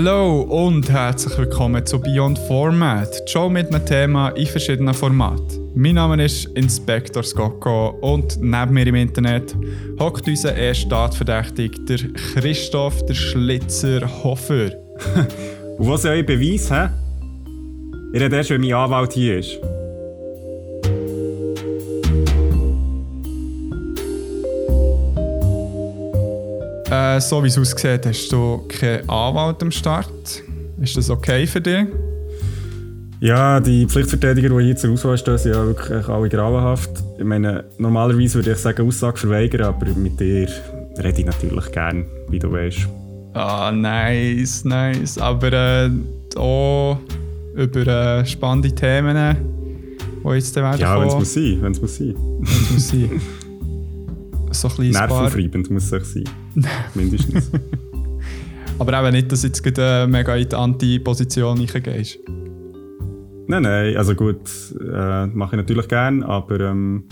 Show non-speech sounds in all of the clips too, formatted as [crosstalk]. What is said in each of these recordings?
Hallo und herzlich willkommen zu Beyond Format, die Show mit einem Thema in verschiedenen Formaten. Mein Name ist Inspector Skoko und neben mir im Internet hockt unser erster Staatverdächtig, der Christoph der Schlitzer Hofer. und was ist euer Beweis, hä? Ich rede erst, wenn mein Anwalt hier ist. Äh, so wie es aussieht, hast du keinen Anwalt am Start. Ist das okay für dich? Ja, die Pflichtverteidiger, die hier zur Auswahl stehen, sind ja wirklich alle grauenhaft. Ich meine, normalerweise würde ich sagen, Aussage verweigern, aber mit dir rede ich natürlich gern, wie du weißt. Ah, nice, nice. Aber äh, auch über äh, spannende Themen, die jetzt werden Ja, wenn es muss sein, wenn es muss sein. Wenn's muss sein. [laughs] so ein Nervenaufreibend muss es sein. [laughs] Mindestens. Aber eben nicht, dass du jetzt gerade, äh, mega in die Anti-Position reingehst. Nein, nein, also gut, äh, mache ich natürlich gerne, aber ähm,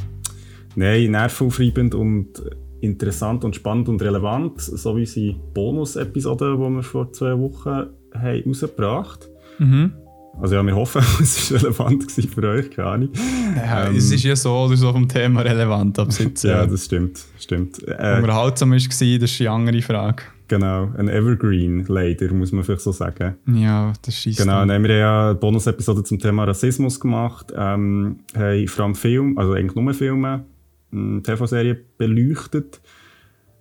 nein, nervenaufreibend und interessant und spannend und relevant, so wie unsere Bonus-Episode, die wir vor zwei Wochen haben rausgebracht Mhm. Also ja, wir hoffen, [laughs] es war relevant für euch, keine Ahnung. Ja, es ist ja so oder so vom Thema relevant, es jetzt Ja, das stimmt, stimmt. Äh, unterhaltsam war, das ist eine andere Frage. genau, ein Evergreen, leider, muss man vielleicht so sagen. Ja, das schießt. Genau, dann haben wir ja eine Bonus-Episode zum Thema Rassismus gemacht, ähm, haben vor allem Film, also eigentlich nur Filme, eine TV-Serie beleuchtet.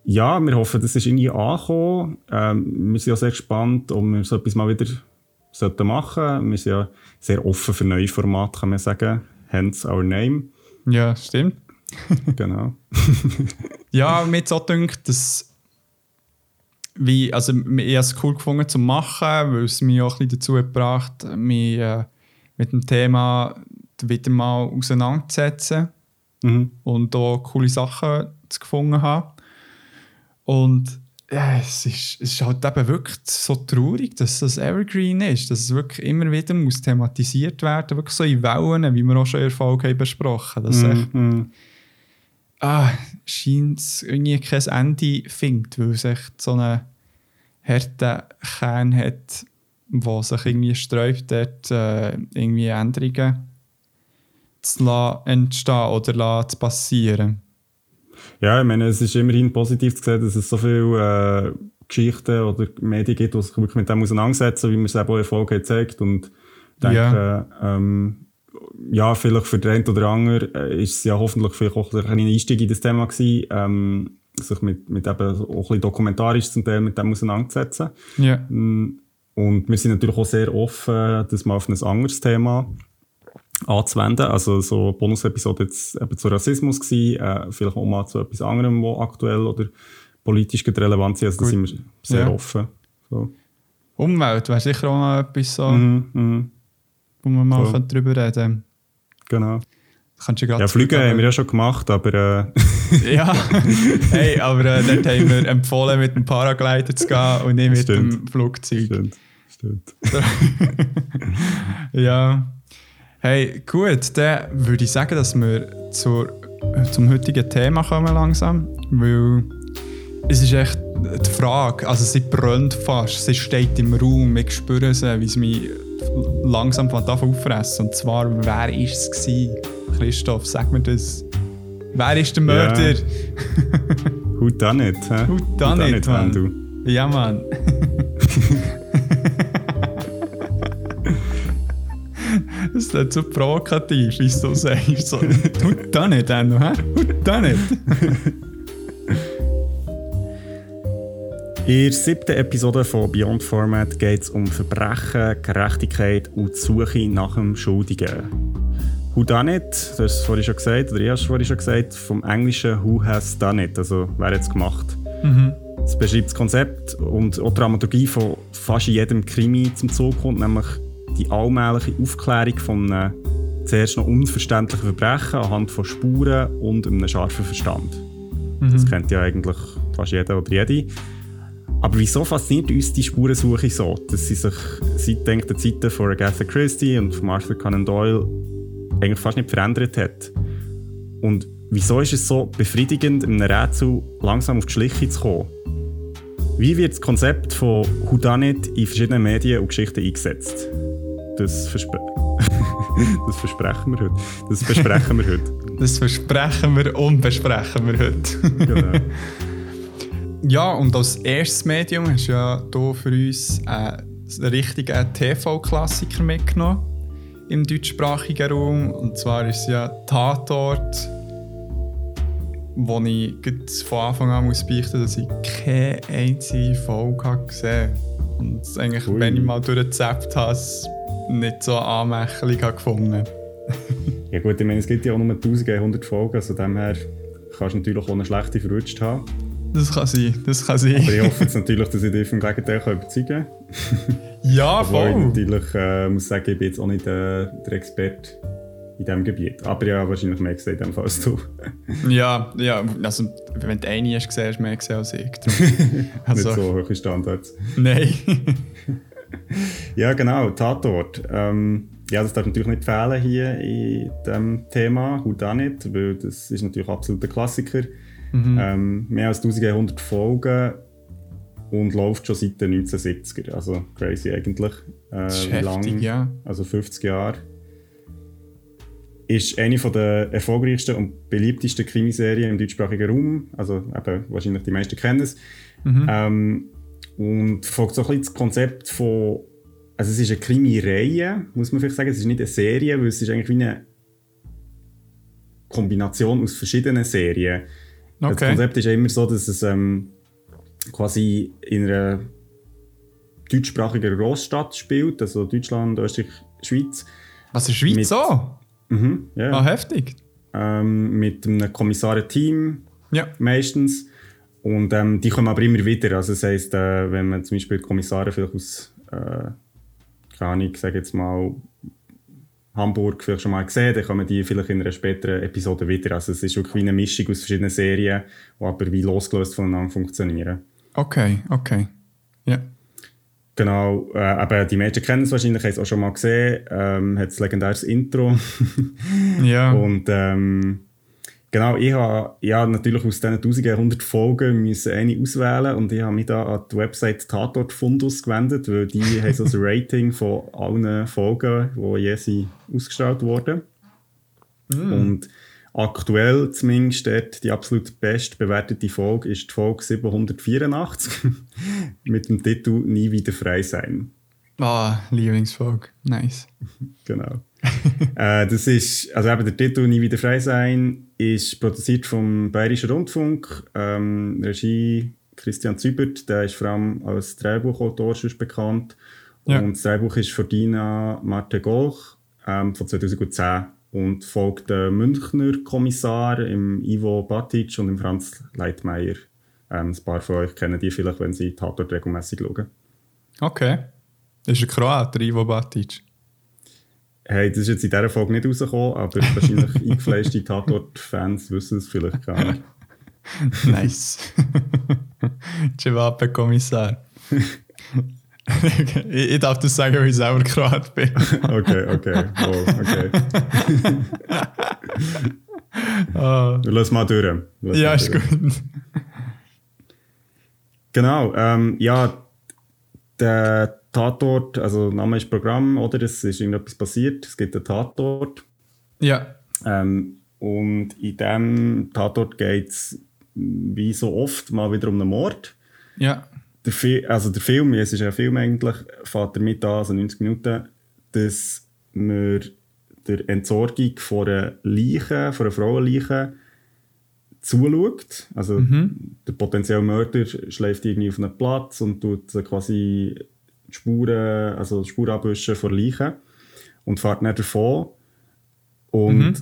Ja, wir hoffen, das ist irgendwie angekommen. Ähm, wir sind ja sehr gespannt, ob wir so etwas mal wieder sollten machen. Wir sind ja sehr offen für neue Formate, kann man sagen. Hence our name. Ja, stimmt. [laughs] Genau. [laughs] Ja, mir hat auch gedacht, dass wie, also ich habe es cool gefunden zu machen, weil es mich auch ein bisschen dazu gebracht mich äh, mit dem Thema wieder mal auseinanderzusetzen Mhm. und da coole Sachen zu gefunden habe. Und ja, es, ist, es ist halt eben wirklich so traurig, dass das Evergreen ist, dass es wirklich immer wieder muss thematisiert werden wirklich so in Wellen, wie wir auch schon in der Folge haben besprochen haben. Dass echt Mhm. ah, scheint es irgendwie kein Ende findet, weil es echt so einen harten Kern hat, der sich irgendwie sträubt, dort äh, irgendwie Änderungen zu entstehen oder zu passieren. Ja, ich meine, es ist immerhin positiv zu sehen, dass es so viele äh, Geschichten oder Medien gibt, die sich wirklich mit dem auseinandersetzen, wie man es eben auch Folge gezeigt Und ich denke, Ja. ähm, ja, vielleicht für den einen oder anderen äh, ist es ja hoffentlich vielleicht auch ein Einstieg in das Thema gewesen, ähm, sich mit, mit eben auch ein bisschen dokumentarisch zum Teil mit dem auseinanderzusetzen. Ja. Mm, Und wir sind natürlich auch sehr offen, das mal auf ein anderes Thema anzuwenden. Also so Bonus-Episode jetzt eben zu Rassismus gewesen, äh, vielleicht auch mal zu etwas anderem, was aktuell oder politisch relevant ist. Also da Gut. sind wir sehr Ja. offen. So. Umwelt wäre sicher auch noch etwas, so, Mhm, mhm, wo wir mal So. drüber reden genau. Kannst du grad Ja, Flüge haben wir ja schon gemacht, aber äh, [laughs] Ja, hey, aber äh, dort haben wir empfohlen, mit dem Paraglider zu gehen und nicht mit Stimmt. dem Flugzeug. stimmt. stimmt. [laughs] Ja. Hey, gut, dann würde ich sagen, dass wir zur, zum heutigen Thema kommen langsam, weil es ist echt die Frage, also sie brennt fast, sie steht im Raum, ich spüre sie, wie es mich langsam von auffressen. Und zwar, wer war es gewesen? Christoph, sag mir das. Wer ist der Mörder? Who done it? hä? Who done it, Mann? du? Ja, Mann. [laughs] [laughs] Das ist nicht so provokativ, wie du sagst. So, [laughs] tut da nicht, Enno, hä? Tut da nicht. [laughs] In der siebten Episode von Beyond Format geht es um Verbrechen, Gerechtigkeit und die Suche nach dem Schuldigen. Who done it? Du hast es vorhin schon gesagt, oder ich habe es vorhin schon gesagt, vom englischen Who has done it, also wer hat es gemacht. Es beschreibt das Konzept und auch die Dramaturgie von fast jedem Krimi zum Zug kommt, nämlich die allmähliche Aufklärung von einem zuerst noch unverständlichen Verbrechen anhand von Spuren und einem scharfen Verstand. Das kennt ja eigentlich fast jeder oder jede. Aber wieso fasziniert uns die Spurensuche so, dass sie sich seit den Zeiten von Agatha Christie und von Arthur Conan Doyle eigentlich fast nicht verändert hat? Und wieso ist es so befriedigend, in einem Rätsel langsam auf die Schliche zu kommen? Wie wird das Konzept von Whodunit in verschiedenen Medien und Geschichten eingesetzt? Das, verspre [laughs] das versprechen wir heute. Das besprechen wir heute. [laughs] Das versprechen wir und besprechen wir heute. genau. [laughs] Ja, und als erstes Medium hast du ja hier für uns einen richtigen TV-Klassiker mitgenommen im deutschsprachigen Raum. Und zwar ist es ja Tatort, wo ich von Anfang an muss beichten dass ich keine einzige Folge gesehen habe. Und eigentlich, Ui. wenn ich mal durchgezappt habe, nicht so anmächtig gefunden [laughs] Ja gut, ich meine, es gibt ja auch nur 1100 Folgen, also dem her kannst du natürlich auch eine schlechte verrutscht haben. Das kann sein, das kann sein. Aber ich hoffe jetzt natürlich, dass ich dich vom Gegenteil überzeugen kann. [laughs] Ja, voll. ich natürlich äh, muss sagen, ich bin jetzt auch nicht äh, der Experte in diesem Gebiet. Aber ja, wahrscheinlich mehr gesehen in als du. [laughs] ja, ja, also wenn du eine hast gesehen, hast du mehr gesehen als ich. also, nicht so hohe Standards. Nein. [laughs] ja, genau, Tatort. Ähm, ja, das darf natürlich nicht fehlen hier in diesem Thema, Haut auch nicht, weil das ist natürlich absolut ein Klassiker. Mhm. Ähm, mehr als 1100 Folgen und läuft schon seit den 1970er. Also crazy eigentlich. Äh, das ist heftig, lang, ja. Also 50 Jahre. Ist eine der erfolgreichsten und beliebtesten Krimiserien im deutschsprachigen Raum. Also eben, wahrscheinlich die meisten kennen es. Mhm. Ähm, und folgt so ein bisschen das Konzept von. Also, es ist eine Krimi-Reihe, muss man vielleicht sagen. Es ist nicht eine Serie, weil es ist eigentlich wie eine Kombination aus verschiedenen Serien. Okay. Das Konzept ist ja immer so, dass es ähm, quasi in einer deutschsprachigen Großstadt spielt, also Deutschland, Österreich, Schweiz. Was ist Schweiz so? Mhm, ja. Ah, heftig. Ähm, mit einem Kommissarenteam ja. meistens. Und ähm, die kommen aber immer wieder. Also das heisst, äh, wenn man zum Beispiel Kommissare vielleicht aus, äh, keine Ahnung, ich sage jetzt mal, Hamburg vielleicht schon mal gesehen, dann kommen die vielleicht in einer späteren Episode wieder. Also es ist wirklich eine Mischung aus verschiedenen Serien, die aber wie losgelöst voneinander funktionieren. Okay, okay. Ja. Genau, äh, aber die Menschen kennen es wahrscheinlich, haben es auch schon mal gesehen. Ähm, hat das legendäres Intro. ja. [laughs] Und ähm, genau, ich habe ja, natürlich aus diesen 1100 Folgen müssen eine auswählen und ich habe mich da an die Website Tatort Fundus gewendet, weil die [laughs] haben so ein Rating von allen Folgen, die je sind ausgestrahlt wurden. Mm. Und Aktuell zumindest dort die absolut best bewertete Folge ist die Folge 784 [laughs] mit dem Titel Nie wieder frei sein. Ah, oh, Lieblingsfolge. Nice. [laughs] genau. äh, das ist, also eben der Titel Nie wieder frei sein ist produziert vom Bayerischen Rundfunk. Ähm, Regie Christian Zübert, der ist vor allem als Drehbuchautor bekannt. Ja. Und das Drehbuch ist von Dina Marte Golch ähm, von 2010 und folgt der Münchner Kommissar im Ivo Batic und im Franz Leitmeier. Ähm, ein paar von euch kennen die vielleicht, wenn sie Tatort regelmäßig schauen. Okay. Das ist ein Kroat, Ivo Batic. Hey, das ist jetzt in dieser Folge nicht rausgekommen, aber wahrscheinlich [laughs] eingefleischte Tatort-Fans wissen es vielleicht gar nicht. [laughs] nice. [laughs] Cevape Kommissar. ich, ich, darf das sagen, weil ich selber Kroat bin. okay, okay. Oh, okay. oh. Lass mal durch. Lass ja, mal ist durch. gut. Genau, ähm, ja, der Tatort, also Name ist Programm, oder? Es ist irgendetwas passiert, es gibt einen Tatort. Ja. Ähm, und in diesem Tatort geht es wie so oft mal wieder um einen Mord. Ja der, Fi also der Film, es ist ein Film eigentlich, fährt damit an, also 90 Minuten, dass wir der Entsorgung von einer Leiche, von einer Frauenleiche, zuschaut. Also mhm. der potenzielle Mörder schläft irgendwie auf einem Platz und tut quasi die Spuren, also Spuren abwischen von der Leiche und fährt nicht davon. Und mhm.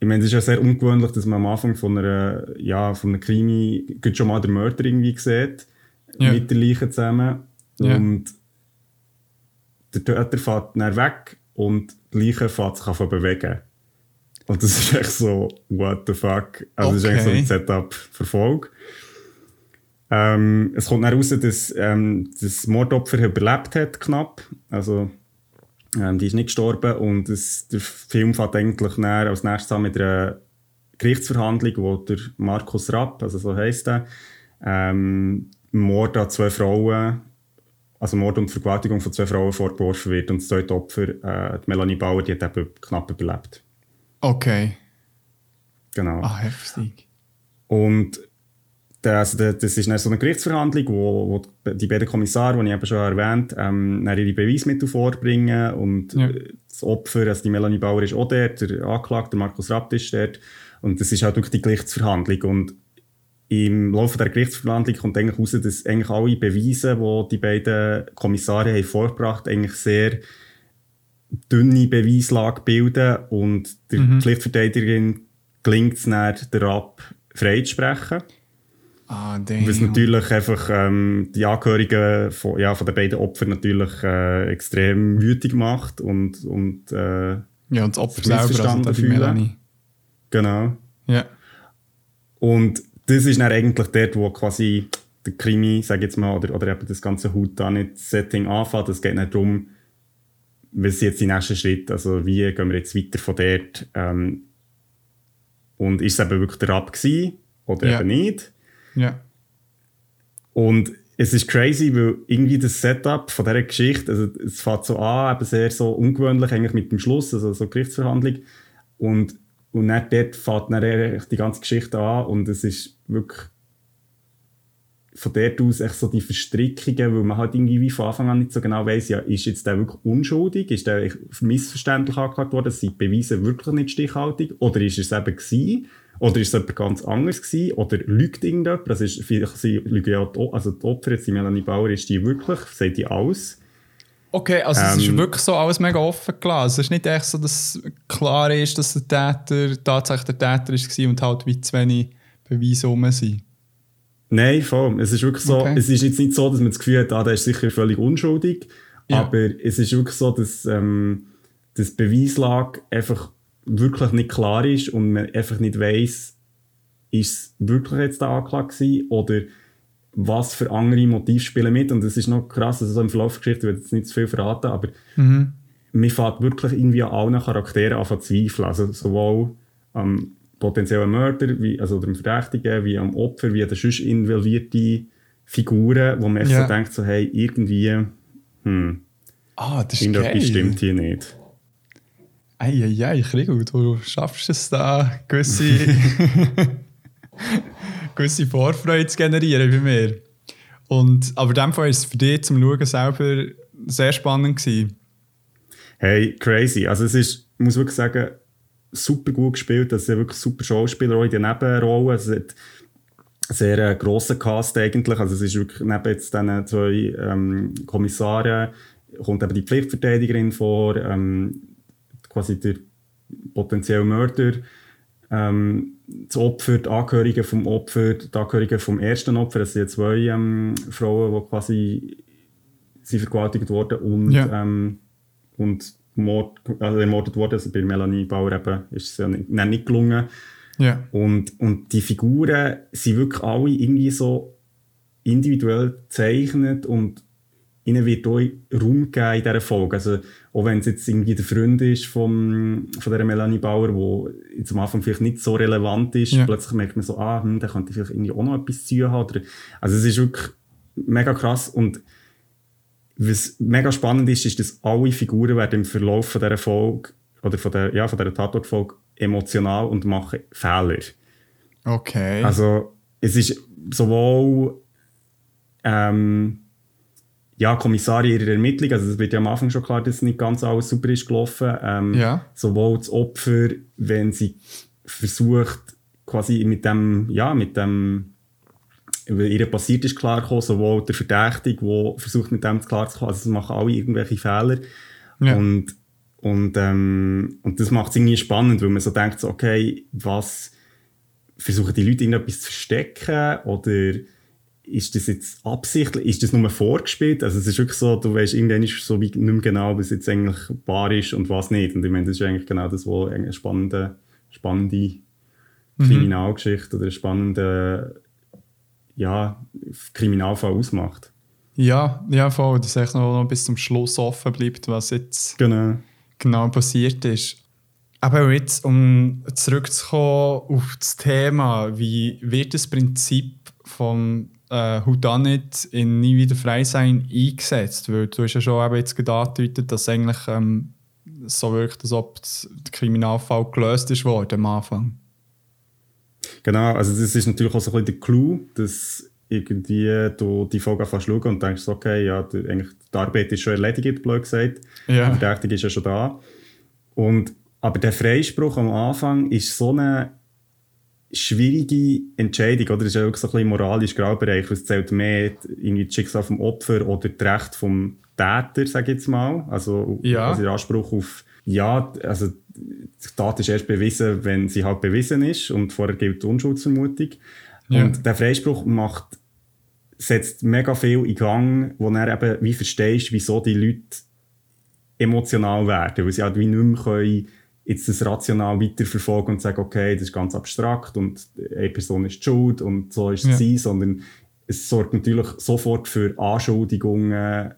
ich meine, es ist ja sehr ungewöhnlich, dass man am Anfang von einer, ja, von einer Krimi schon mal den Mörder irgendwie sieht ja. mit der Leiche zusammen. Ja. Und der Töter fährt dann weg und die Leiche fährt sich bewegen. Und das ist echt so, what the fuck. Also, okay. das ist eigentlich so ein Setup für Folge. Ähm, es kommt dann raus, dass ähm, das Mordopfer überlebt hat, knapp. Also, ähm, die ist nicht gestorben und das, der Film fährt eigentlich dann als nächstes an mit einer Gerichtsverhandlung, wo der Markus Rapp, also so heisst er, ähm, Mord an zwei Frauen, also Mord und Vergewaltigung von zwei Frauen vorgeworfen wird. Und das zweite Opfer, äh, die Melanie Bauer, die hat eben knapp überlebt. Okay. Genau. Ah, heftig. Und das, also das ist dann so eine Gerichtsverhandlung, wo, wo die beiden Kommissare, die ich eben schon erwähnt ähm, ihre Beweismittel vorbringen und Ja. das Opfer, also die Melanie Bauer ist auch dort, der Anklagte, der Markus Rapp ist dort und das ist halt wirklich die Gerichtsverhandlung und im Laufe der Gerichtsverhandlung kommt eigentlich raus, dass eigentlich alle Beweise, die die beiden Kommissare haben vorgebracht eigentlich sehr dünne Beweislage bilden und der Pflichtverteidigerin gelingt es dann, den Rapp freizusprechen. Ah, damn. Was natürlich einfach ähm, die Angehörigen von, ja, von den beiden Opfern natürlich äh, extrem wütig macht und, und äh, Ja, und das Opfer selber, also die fühlen. Melanie. genau. Ja. Und das ist dann eigentlich dort, wo quasi der Krimi, sag ich jetzt mal, oder, oder eben das ganze Hut da nicht Setting anfängt. Es geht nicht darum, was ist jetzt die nächsten Schritte, also wie gehen wir jetzt weiter von dort. Ähm, und ist es eben wirklich der Rab gewesen oder Ja. eben nicht? Ja. Und es ist crazy, weil irgendwie das Setup von dieser Geschichte, also es fängt so an, eben sehr so ungewöhnlich eigentlich mit dem Schluss, also so Gerichtsverhandlung. Und, und dann dort fängt dann die ganze Geschichte an und es ist wirklich von dort aus echt so die Verstrickungen, weil man halt irgendwie wie von Anfang an nicht so genau weiss, ja, ist jetzt der wirklich unschuldig, ist der missverständlich angeklagt worden, sind die Beweise wirklich nicht stichhaltig oder ist es eben gewesen? Oder ist es jemand ganz anderes gewesen? Oder lügt irgendjemand? Das ist, vielleicht sie lügen ja, die, also die Opfer, jetzt die Melanie Bauer, ist die wirklich? Sagt die alles? Okay, also es ist Ähm, wirklich so alles mega offen gelassen. Es ist nicht echt so, dass klar ist, dass der Täter tatsächlich der Täter war und halt wie zu wenig Beweise rum sind. Nein, voll. Es ist wirklich so, Okay. es ist jetzt nicht so, dass man das Gefühl hat, ah, der ist sicher völlig unschuldig. Ja. Aber es ist wirklich so, dass, ähm, die Beweislage einfach wirklich nicht klar ist und man einfach nicht weiss, ist es wirklich jetzt der Anklage gewesen oder was für andere Motive spielen mit. Und es ist noch krass, also so im Verlauf der Geschichte, ich will jetzt nicht zu viel verraten, aber Mhm. man fängt wirklich irgendwie an allen Charakteren an zu zweifeln. Also sowohl am potenziellen Mörder, wie, also dem Verdächtigen, wie am Opfer, wie an den sonst involvierten Figuren, wo man echt Ja. so denkt, so, hey, irgendwie, hm, Ah, das ist geil. stimmt hier nicht. Eieiei, Krigo, du schaffst es da, gewisse, [laughs] gewisse Vorfreude zu generieren bei mir. Und, aber in dem Fall war es für dich zum Schauen selber sehr spannend. Gewesen. Hey, crazy. Also es ist, ich muss wirklich sagen, super gut gespielt. Das sind wirklich super Schauspieler auch in den Nebenrollen. Es hat einen sehr äh, grossen Cast eigentlich. Also es ist wirklich neben jetzt diesen zwei ähm, Kommissaren kommt eben die Pflichtverteidigerin vor, ähm, quasi der potenzielle Mörder, ähm, das Opfer, die Angehörigen vom Opfer, die Angehörigen vom ersten Opfer. Das sind zwei ähm, Frauen, die quasi sind vergewaltigt wurden und Ja. ähm, und Mord, also ermordet worden. Also bei Melanie Bauer eben ist es ja nicht, nein, nicht gelungen. Ja. Und, und die Figuren sind wirklich alle irgendwie so individuell gezeichnet und ihnen wird auch Raum gegeben in dieser Folge. Also, auch wenn es jetzt irgendwie der Freund ist vom, von dieser Melanie Bauer, der jetzt am Anfang vielleicht nicht so relevant ist, Ja. plötzlich merkt man so, ah, hm, der könnte vielleicht irgendwie auch noch etwas zu haben. Oder, also es ist wirklich mega krass und was mega spannend ist, ist, dass alle Figuren werden im Verlauf von dieser Folge oder von der, ja, von dieser Tatortfolge emotional und machen Fehler. Okay. Also es ist sowohl ähm, ja, Kommissarin ihrer Ermittlung, also es wird ja am Anfang schon klar, dass nicht ganz alles super ist gelaufen. Ähm, Ja. Sowohl das Opfer, wenn sie versucht, quasi mit dem, ja, mit dem, weil ihr passiert ist, klarkommen, sowohl der Verdächtige, der versucht, mit dem klarzukommen, also es machen alle irgendwelche Fehler. Ja. Und, und, ähm, und das macht es irgendwie spannend, weil man so denkt, so, okay, was versuchen die Leute irgendetwas zu verstecken oder ist das jetzt absichtlich, ist das nur vorgespielt? Also es ist wirklich so, du weißt, irgendwann ist so wie nicht mehr genau, was jetzt eigentlich wahr ist und was nicht. Und ich meine, das ist eigentlich genau das, was eine spannende, spannende Kriminalgeschichte oder eine spannende ja, Kriminalfall ausmacht. ja, ja, voll. Dass echt noch bis zum Schluss offen bleibt, was jetzt Genau. genau passiert ist. Aber jetzt, um zurückzukommen auf das Thema, wie wird das Prinzip vom äh, Houdanit in «Nie wieder frei sein» eingesetzt? Weil du hast ja schon eben jetzt angedeutet, dass eigentlich ähm, so wirkt, als ob der Kriminalfall gelöst ist worden am Anfang. Genau, also das ist natürlich auch so ein bisschen der Clou, dass irgendwie du die Folge fast schauen und denkst, okay, ja, die, eigentlich die Arbeit ist schon erledigt, blöd gesagt. Ja. Der Verdächtige ist ja schon da. Und, aber der Freispruch am Anfang ist so eine schwierige Entscheidung, oder? Das ist ja wirklich so ein bisschen moralisch Graubereich, was zählt mehr irgendwie das Schicksal vom Opfer oder das Recht vom Täter, sage ich jetzt mal. Also, Ja. also der Anspruch auf, ja, also die Tat ist erst bewiesen, wenn sie halt bewiesen ist und vorher gilt die Unschuldsvermutung. Ja. Und der Freispruch macht, setzt mega viel in Gang, wo er eben wie verstehst, wieso die Leute emotional werden, weil sie halt wie nicht mehr können, jetzt das rational weiterverfolgen und sagen, okay, das ist ganz abstrakt und eine Person ist schuld und so ist Ja. es sie, sondern es sorgt natürlich sofort für Anschuldigungen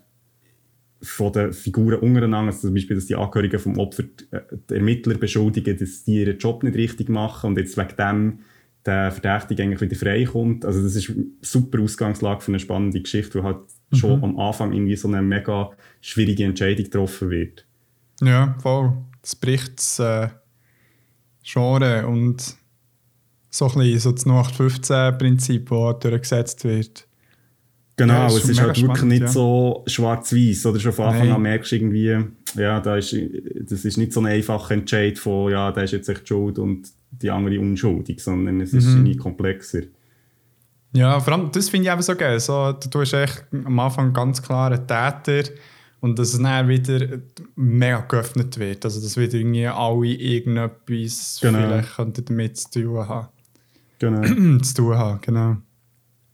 von den Figuren untereinander, also zum Beispiel, dass die Angehörigen vom Opfer äh, die Ermittler beschuldigen, dass die ihren Job nicht richtig machen und jetzt wegen dem der Verdächtige eigentlich wieder freikommt. Also das ist eine super Ausgangslage für eine spannende Geschichte, wo halt schon am Anfang irgendwie so eine mega schwierige Entscheidung getroffen wird. Ja, voll. Das bricht das äh, Genre und so ein bisschen so das 0815-Prinzip, das durchgesetzt wird. Genau, Ja, es ist halt wirklich spannend, nicht ja. so schwarz-weiß. Oder schon von Anfang Nein. an merkst du irgendwie, ja, da ist, das ist nicht so ein einfacher Entscheid von, ja, der ist jetzt echt schuld und die andere unschuldig, sondern es ist Mhm. irgendwie komplexer. Ja, vor allem, das finde ich eben so geil. So, du hast echt am Anfang ganz klar einen Täter und dass es dann wieder mega geöffnet wird. Also, dass wieder irgendwie alle irgendetwas Genau. vielleicht damit zu tun haben. Genau. [clears throat] zu tun haben, genau.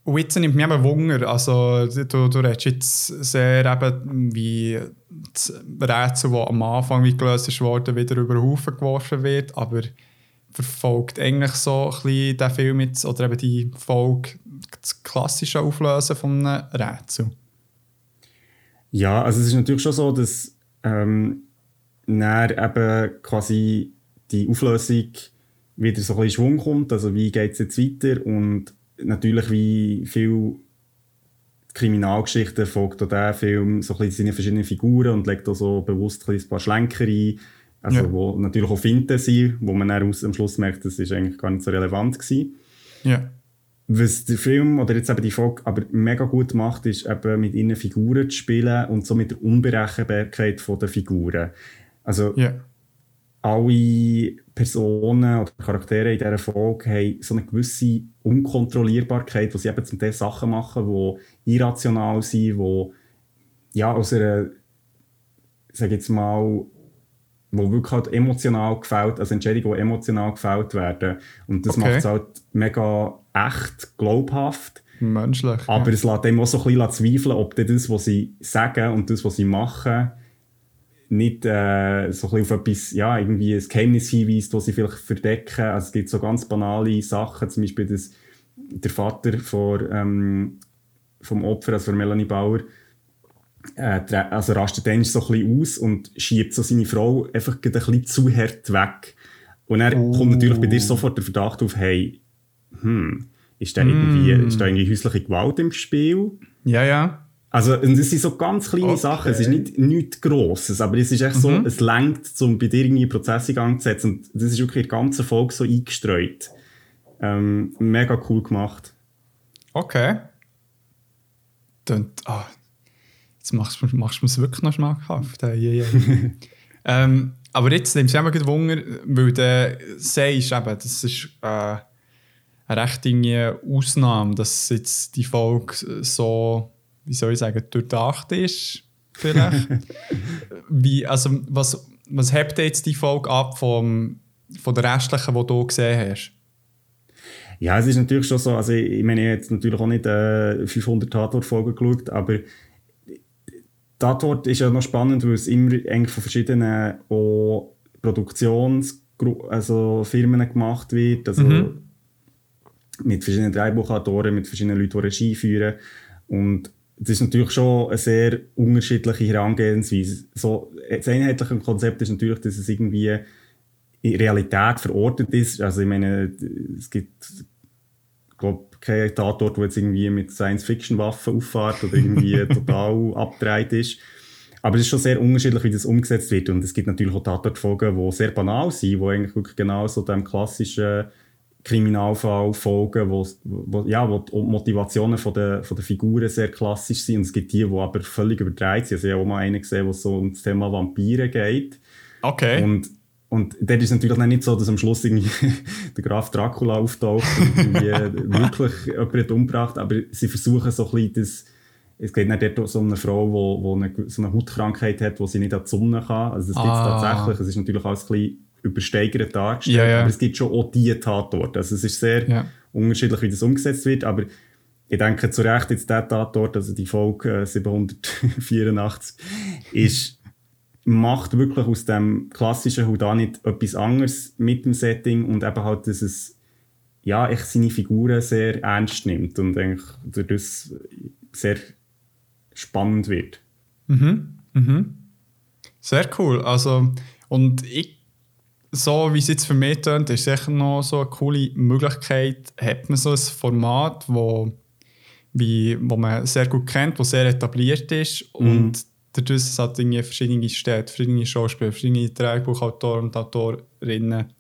Und jetzt nimmt mich eben Wunder, also du, du redest jetzt sehr eben, wie das Rätsel, das am Anfang wie gelöst worden, wieder über den Haufen geworfen wird, aber verfolgt eigentlich so ein bisschen der Film jetzt, oder eben die Folge das klassische Auflösen von einem Rätsel. Ja, also es ist natürlich schon so, dass ähm, eben quasi die Auflösung wieder so ein bisschen Schwung kommt. Also wie geht es jetzt weiter? Und natürlich wie viel Kriminalgeschichten folgt auch der Film so ein bisschen seine verschiedenen Figuren und legt auch so bewusst ein, paar Schlenker ein. Also Ja. wo natürlich auch Finten sind, wo man dann aus, am Schluss merkt, das ist eigentlich gar nicht so relevant gewesen. Ja. Was der Film oder jetzt eben die Folge aber mega gut macht, ist eben mit ihren Figuren zu spielen und so mit der Unberechenbarkeit der Figuren. Also Ja. Alle Personen oder Charaktere in dieser Folge haben so eine gewisse Unkontrollierbarkeit, wo sie eben zum Teil Sachen machen, die irrational sind, die ja, aus einer, sag jetzt mal, wo wirklich halt emotional gefällt, also Entscheidungen, die emotional gefällt werden. Und das Okay. macht es halt mega echt, glaubhaft. Menschlich. Aber ja. es lässt dem auch so ein bisschen zweifeln, ob das, was sie sagen und das, was sie machen, nicht äh, so ein auf etwas, ja, irgendwie ein Geheimnis hinweist, das sie vielleicht verdecken. Also es gibt so ganz banale Sachen, zum Beispiel, dass der Vater von, ähm, vom Opfer, also von Melanie Bauer, äh, also rastet dann so ein bisschen aus und schiebt so seine Frau einfach ein bisschen zu hart weg. Und dann Oh. kommt natürlich bei dir sofort der Verdacht auf, hey, hm, ist da, irgendwie, Mm. ist da irgendwie häusliche Gewalt im Spiel? ja, ja. Also, und das sind so ganz kleine Okay. Sachen. Es ist nicht nichts Grosses, aber es ist echt so, Mhm. es lenkt, um bei dir irgendwie einen Prozess in Gang zu setzen. Und das ist wirklich der ganzen Folge so eingestreut. Ähm, mega cool gemacht. Okay. Dann, ah, jetzt machst, du- machst du mir es wirklich noch schmackhaft. Hey, hey. [laughs] ähm, aber jetzt nimmst du mich Wunder, weil du sagst, eben, das ist äh, eine recht Ausnahme, dass jetzt die Folge so, wie soll ich sagen, durchdacht ist. Vielleicht. [laughs] wie, also, was, was hebt jetzt die Folge ab vom, von der restlichen, die du gesehen hast? Ja, es ist natürlich schon so, also ich, meine, ich habe jetzt natürlich auch nicht äh, 500 Tatort-Folgen geschaut, aber Tatort ist ja noch spannend, weil es immer eigentlich von verschiedenen auch Produktions- also Firmen gemacht wird, also Mhm. mit verschiedenen Drehbuchautoren, mit verschiedenen Leuten, die Regie führen und das ist natürlich schon eine sehr unterschiedliche Herangehensweise. So, das einheitliche Konzept ist natürlich, dass es irgendwie in Realität verortet ist. Also ich meine, es gibt glaube, kein Tatort, der jetzt irgendwie mit Science-Fiction-Waffen auffährt oder irgendwie [laughs] total abgedreht ist. Aber es ist schon sehr unterschiedlich, wie das umgesetzt wird. Und es gibt natürlich auch Tatortfolgen, die sehr banal sind, die eigentlich wirklich genau so dem klassischen Kriminalfall folgen, wo, wo, ja, wo die Motivationen von der, von der Figuren sehr klassisch sind. Und es gibt die, die aber völlig überdreht sind. Also ich habe auch mal einen gesehen, wo es so um das Thema Vampire geht. Okay. Und, und dort ist es natürlich nicht so, dass am Schluss irgendwie [laughs] der Graf Dracula auftaucht und irgendwie [laughs] wirklich jemanden umgebracht aber sie versuchen so ein bisschen das, es geht nicht dort um eine Frau, die wo, wo eine, so eine Hautkrankheit hat, die sie nicht an die Sonne kann. Also das gibt es Ah. tatsächlich. Es ist natürlich alles ein bisschen übersteigert dargestellt, Ja, ja. aber es gibt schon auch diese Tatort. Also es ist sehr Ja. unterschiedlich, wie das umgesetzt wird, aber ich denke zu Recht jetzt der Tatort, also die Folge äh, 784, [laughs] ist, macht wirklich aus dem klassischen Houdanit etwas anderes mit dem Setting und eben halt, dass es ja, echt seine Figuren sehr ernst nimmt und eigentlich das sehr spannend wird. Sehr cool. Also, und ich, so wie es jetzt für mich tönt, ist sicher noch so eine coole Möglichkeit, hat man so ein Format, wo, wie, wo man sehr gut kennt, das sehr etabliert ist und dadurch dass es halt irgendwie verschiedene Städte, verschiedene Schauspieler, verschiedene Drehbuchautoren und Autorinnen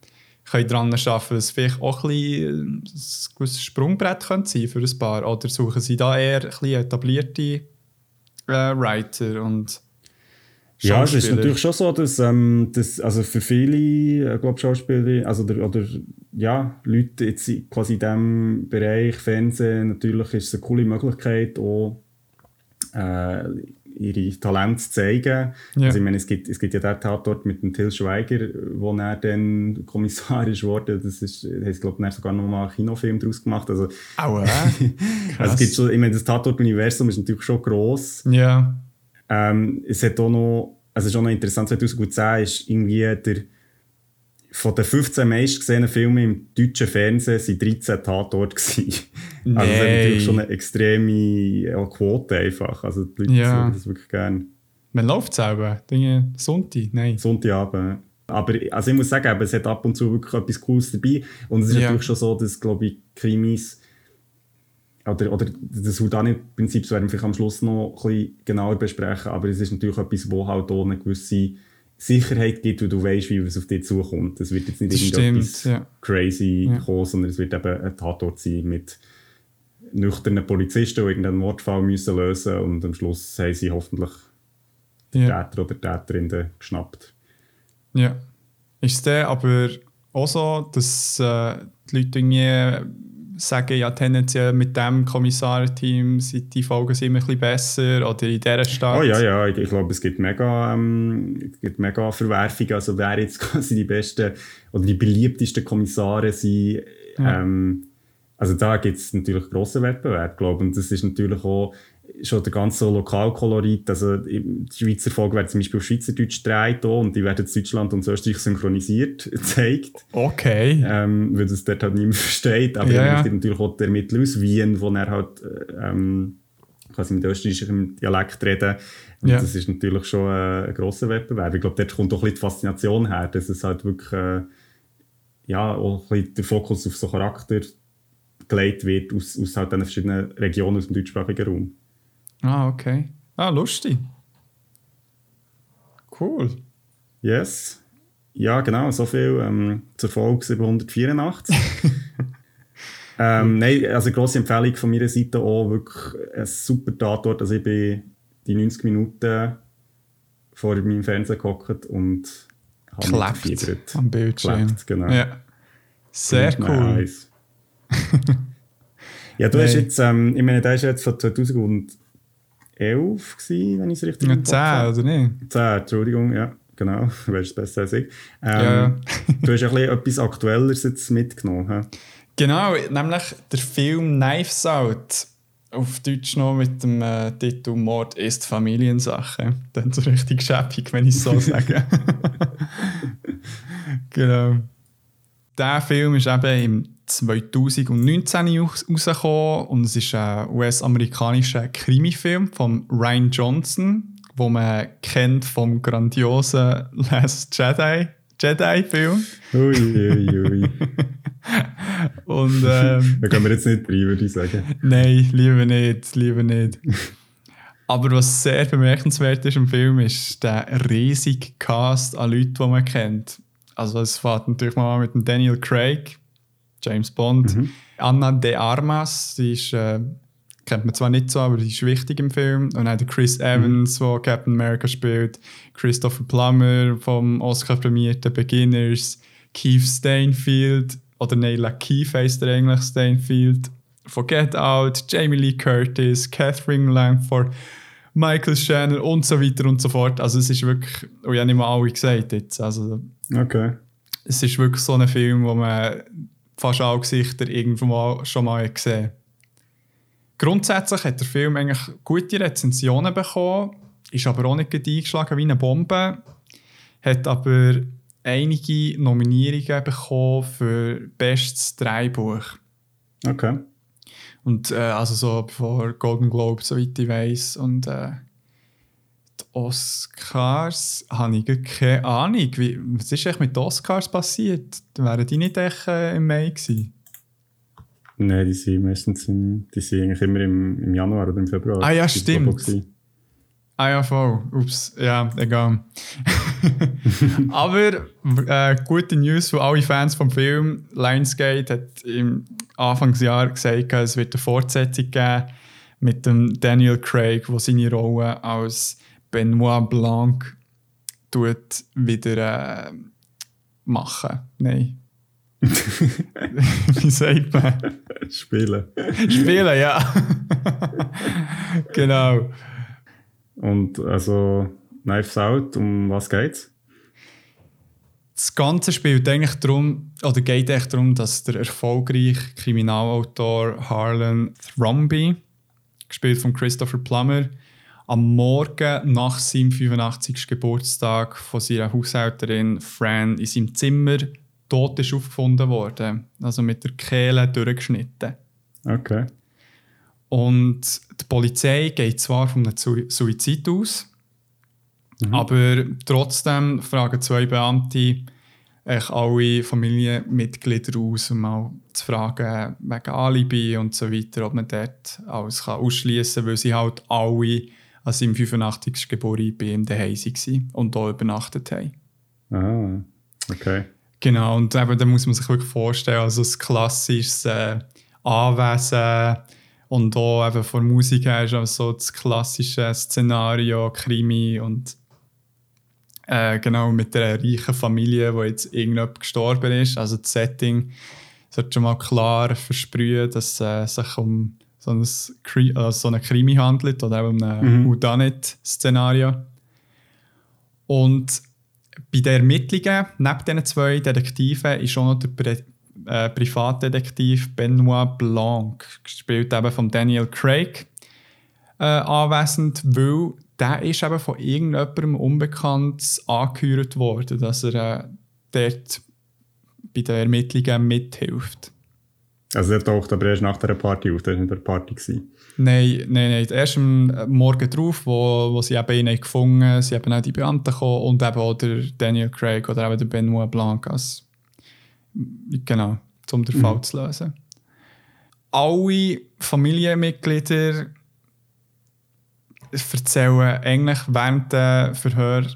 können dran arbeiten, dass es vielleicht auch ein, bisschen ein gewisses Sprungbrett könnte sein für ein paar. Oder suchen sie da eher ein etablierte äh, Writer und Ja, es ist natürlich schon so, dass, ähm, dass also für viele äh, glaub, Schauspieler also oder, oder ja, Leute jetzt quasi in diesem Bereich Fernsehen, natürlich ist es eine coole Möglichkeit, auch äh, ihre Talente zu zeigen. Ja. Also ich meine, es gibt, es gibt ja den Tatort mit dem Till Schweiger, wo er dann [laughs] Kommissar ist geworden. Das ist, sie, glaube ich, sogar noch mal einen Kinofilm daraus gemacht. Also, äh? [laughs] also es gibt schon, ich meine, das Tatort-Universum ist natürlich schon gross. Ja. Ähm, es hat auch noch, also auch noch interessant, 2010 ist irgendwie der, von den 15 meist gesehenen Filmen im deutschen Fernsehen sind 13 Tatort gewesen. [laughs] Also das ist natürlich schon eine extreme Quote einfach. Also die Leute Ja. schauen das wirklich gerne. Man läuft selber. Dinge Sonntag? Nein. Sonntagabend. Aber also ich muss sagen, es hat ab und zu wirklich etwas Cooles dabei. Und es ist Ja. natürlich schon so, dass, glaube ich, Krimis oder, oder das Houdanit-Prinzip das werden wir vielleicht am Schluss noch ein bisschen genauer besprechen, aber es ist natürlich etwas, wo halt auch eine gewisse Sicherheit gibt, weil du weißt, wie es auf dich zukommt. Es wird jetzt nicht Das irgendetwas stimmt, ja. crazy Ja. kommen, sondern es wird eben ein Tatort sein mit nüchternen Polizisten, die irgendeinen Mordfall müssen lösen und am Schluss haben sie hoffentlich Ja. Täter oder Täterin geschnappt. ja. Ist dann aber auch so, dass äh, die Leute irgendwie sagen, ja, tendenziell mit dem Kommissarteam sind die Folgen immer ein bisschen besser oder in dieser Stadt? Oh ja, ja, ich, ich glaube, es gibt mega, ähm, es gibt mega Verwerfungen. Also wer jetzt [laughs] quasi die besten oder die beliebtesten Kommissare sind, Ja. ähm, also da gibt es natürlich grossen Wettbewerb, glaube ich. Und das ist natürlich auch schon der ganze Lokalkolorit. Also die Schweizer Folge werden zum Beispiel auf Schweizerdeutsch gedreht und die werden in Deutschland und Österreich synchronisiert [laughs] gezeigt. Okay. Ähm, weil das dort halt niemand [laughs] versteht. Aber es gibt natürlich auch die Ermittler aus Wien, wo er halt äh, ähm, quasi mit österreichischem Dialekt reden. Und Ja. das ist natürlich schon äh, ein grosser Wettbewerb. Ich glaube, dort kommt auch ein bisschen die Faszination her, dass es halt wirklich äh, ja, auch ein bisschen der Fokus auf so Charakter gelegt wird aus, aus halt den verschiedenen Regionen aus dem deutschsprachigen Raum. Ah, okay. Ah, lustig. Cool. Yes. Ja, genau, so viel ähm, zur Folge 784. [laughs] ähm, nein, also grosse Empfehlung von meiner Seite auch, wirklich ein super Tatort. Also ich bin die 90 Minuten vor meinem Fernseher gehockt und habe Klebt am Bildschirm. Klebt, genau. Ja. Sehr Mit cool. [laughs] ja, du hast Nein. jetzt, ähm, ich meine, der ist jetzt von 2011 gewesen, wenn ich es richtig Ja, Kopf habe. 10, oder nicht? 10, Entschuldigung, ja, genau, [laughs] du weißt es besser als ich. Ähm, Ja. [laughs] du hast ein bisschen etwas Aktuelleres jetzt mitgenommen. Genau, nämlich der Film Knives Out. Auf Deutsch noch mit dem äh, Titel Mord ist Familiensache. [laughs] Dann so richtig schäppig, wenn ich es so sage. genau. Der Film ist eben im 2019 raus- rausgekommen und es ist ein US-amerikanischer Krimi-Film von Ryan Johnson, wo man kennt vom grandiosen Last Jedi Jedi-Film. Ui, ui, ui. [laughs] Und, ähm, da können wir jetzt nicht rein, würde ich sagen. Nein, lieber nicht, lieber nicht. Aber was sehr bemerkenswert ist im Film, ist der riesige Cast an Leuten, die man kennt. Also es fängt natürlich mal mit dem Daniel Craig, James Bond, mhm. Anna de Armas, die ist, äh, kennt man zwar nicht so, aber die ist wichtig im Film. Und dann Chris Evans, mhm. Captain America spielt, Christopher Plummer vom Oscar-prämierten Beginners, Keith Stainfield, oder nein, Keith heisst er eigentlich, Stainfield, von Get Out, Jamie Lee Curtis, Catherine Langford, Michael Shannon und so weiter und so fort. Also es ist wirklich, oh, ich habe nicht mal alle gesagt jetzt, also okay. es ist wirklich so ein Film, wo man fast alle Gesichter irgendwo mal, schon mal gesehen Grundsätzlich hat der Film eigentlich gute Rezensionen bekommen, ist aber auch nicht eingeschlagen wie eine Bombe, hat aber einige Nominierungen bekommen für bestes Dreibuch. Okay. Und äh, also so vor Golden Globe, soweit ich weiß. Und äh, Oscars habe ich keine Ahnung. Wie, was ist eigentlich mit den Oscars passiert? Wären die nicht echt äh, im Mai gewesen? Nein, die sind meistens im, die sind eigentlich immer im, im Januar oder im Februar. Ah ja, stimmt. Ah ja, voll. Ups, ja, egal. [laughs] Aber äh, gute News für alle Fans vom Film. Lionsgate hat im Anfangsjahr gesagt, es wird eine Fortsetzung geben mit dem Daniel Craig, der seine Rolle als Benoit Blanc tut wieder äh, machen. Nein. [laughs] Wie sagt man? Spielen. Spielen, ja. genau. Und also Knives Out, um was geht's? Das Ganze spielt eigentlich darum, oder geht eigentlich darum, dass der erfolgreiche Kriminalautor Harlan Thromby, gespielt von Christopher Plummer, am Morgen nach seinem 85. Geburtstag von seiner Haushälterin Fran in seinem Zimmer tot ist aufgefunden worden. Also mit der Kehle durchgeschnitten. Okay. Und die Polizei geht zwar von einem Suizid aus, mhm. aber trotzdem fragen zwei Beamte alle Familienmitglieder aus, um mal zu fragen wegen Alibi und so weiter, ob man dort alles ausschließen kann, weil sie halt alle an seinem 85. Geburtstag bei ihm daheim waren und hier übernachtet haben. Ah, okay. Genau, und eben, da muss man sich wirklich vorstellen, also das klassisches äh, Anwesen, und auch eben von Musik her ist auch so das klassische Szenario, Krimi und äh, genau mit der reichen Familie, wo jetzt irgendjemand gestorben ist. Also das Setting sollte schon mal klar versprühen, dass es äh, sich um so, ein, äh, so eine Krimi handelt oder eben um ein mhm. Whodunit-Szenario. Und bei den Ermittlungen, neben diesen zwei Detektiven, ist auch noch der äh, Privatdetektiv Benoit Blanc, gespielt eben von Daniel Craig, äh, anwesend, weil der ist eben von irgendjemandem Unbekanntes angehört worden, dass er äh, dort bei den Ermittlungen mithilft. Also er taucht aber erst nach der Party auf, das war nicht eine Party. Gewesen. Nein, nein, nein. Erst am Morgen drauf, wo, wo sie eben ihn gefunden haben, sie eben auch die Beamten gekommen und eben auch der Daniel Craig oder eben der Benoit Blanc als Genau, um den Fall mhm. zu lösen. Alle Familienmitglieder erzählen eigentlich während der Verhör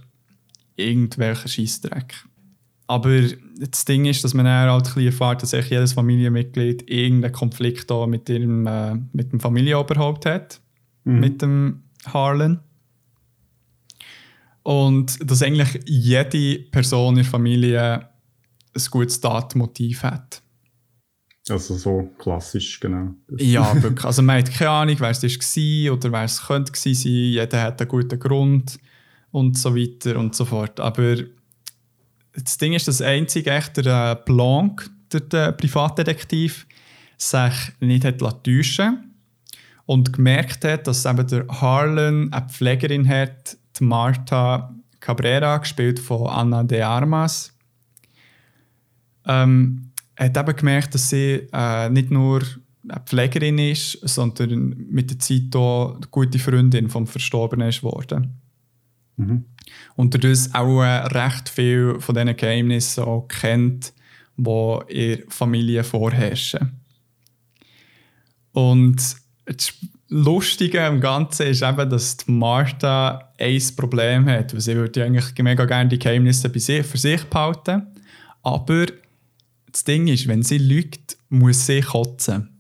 irgendwelchen Scheissdreck. Aber das Ding ist, dass man dann halt ein erfährt, dass jedes Familienmitglied irgendeinen Konflikt mit, ihrem, äh, mit dem Familienoberhaupt hat, mhm. mit dem Harlan. Und dass eigentlich jede Person in der Familie ein gutes Datenmotiv hat. Also so klassisch, genau. ja, wirklich. Also man hat keine Ahnung, wer es war oder wer es könnte sein. Jeder hat einen guten Grund und so weiter und so fort. Aber das Ding ist, das einzige echte der Blanc, der, der Privatdetektiv, sich nicht hat täuschen und gemerkt hat, dass eben der Harlan eine Pflegerin hat, die Marta Cabrera, gespielt von Anna de Armas ähm, hat eben gemerkt, dass sie äh, nicht nur eine Pflegerin ist, sondern mit der Zeit auch eine gute Freundin vom Verstorbenen ist geworden. Mhm. Und dadurch auch äh, recht viel von diesen Geheimnissen auch kennt die in der Familie vorherrschen. Und das Lustige am Ganzen ist eben, dass die Martha ein Problem hat, weil sie würde eigentlich mega gerne die Geheimnisse bei sich, für sich behalten. Aber das Ding ist, wenn sie lügt, muss sie kotzen.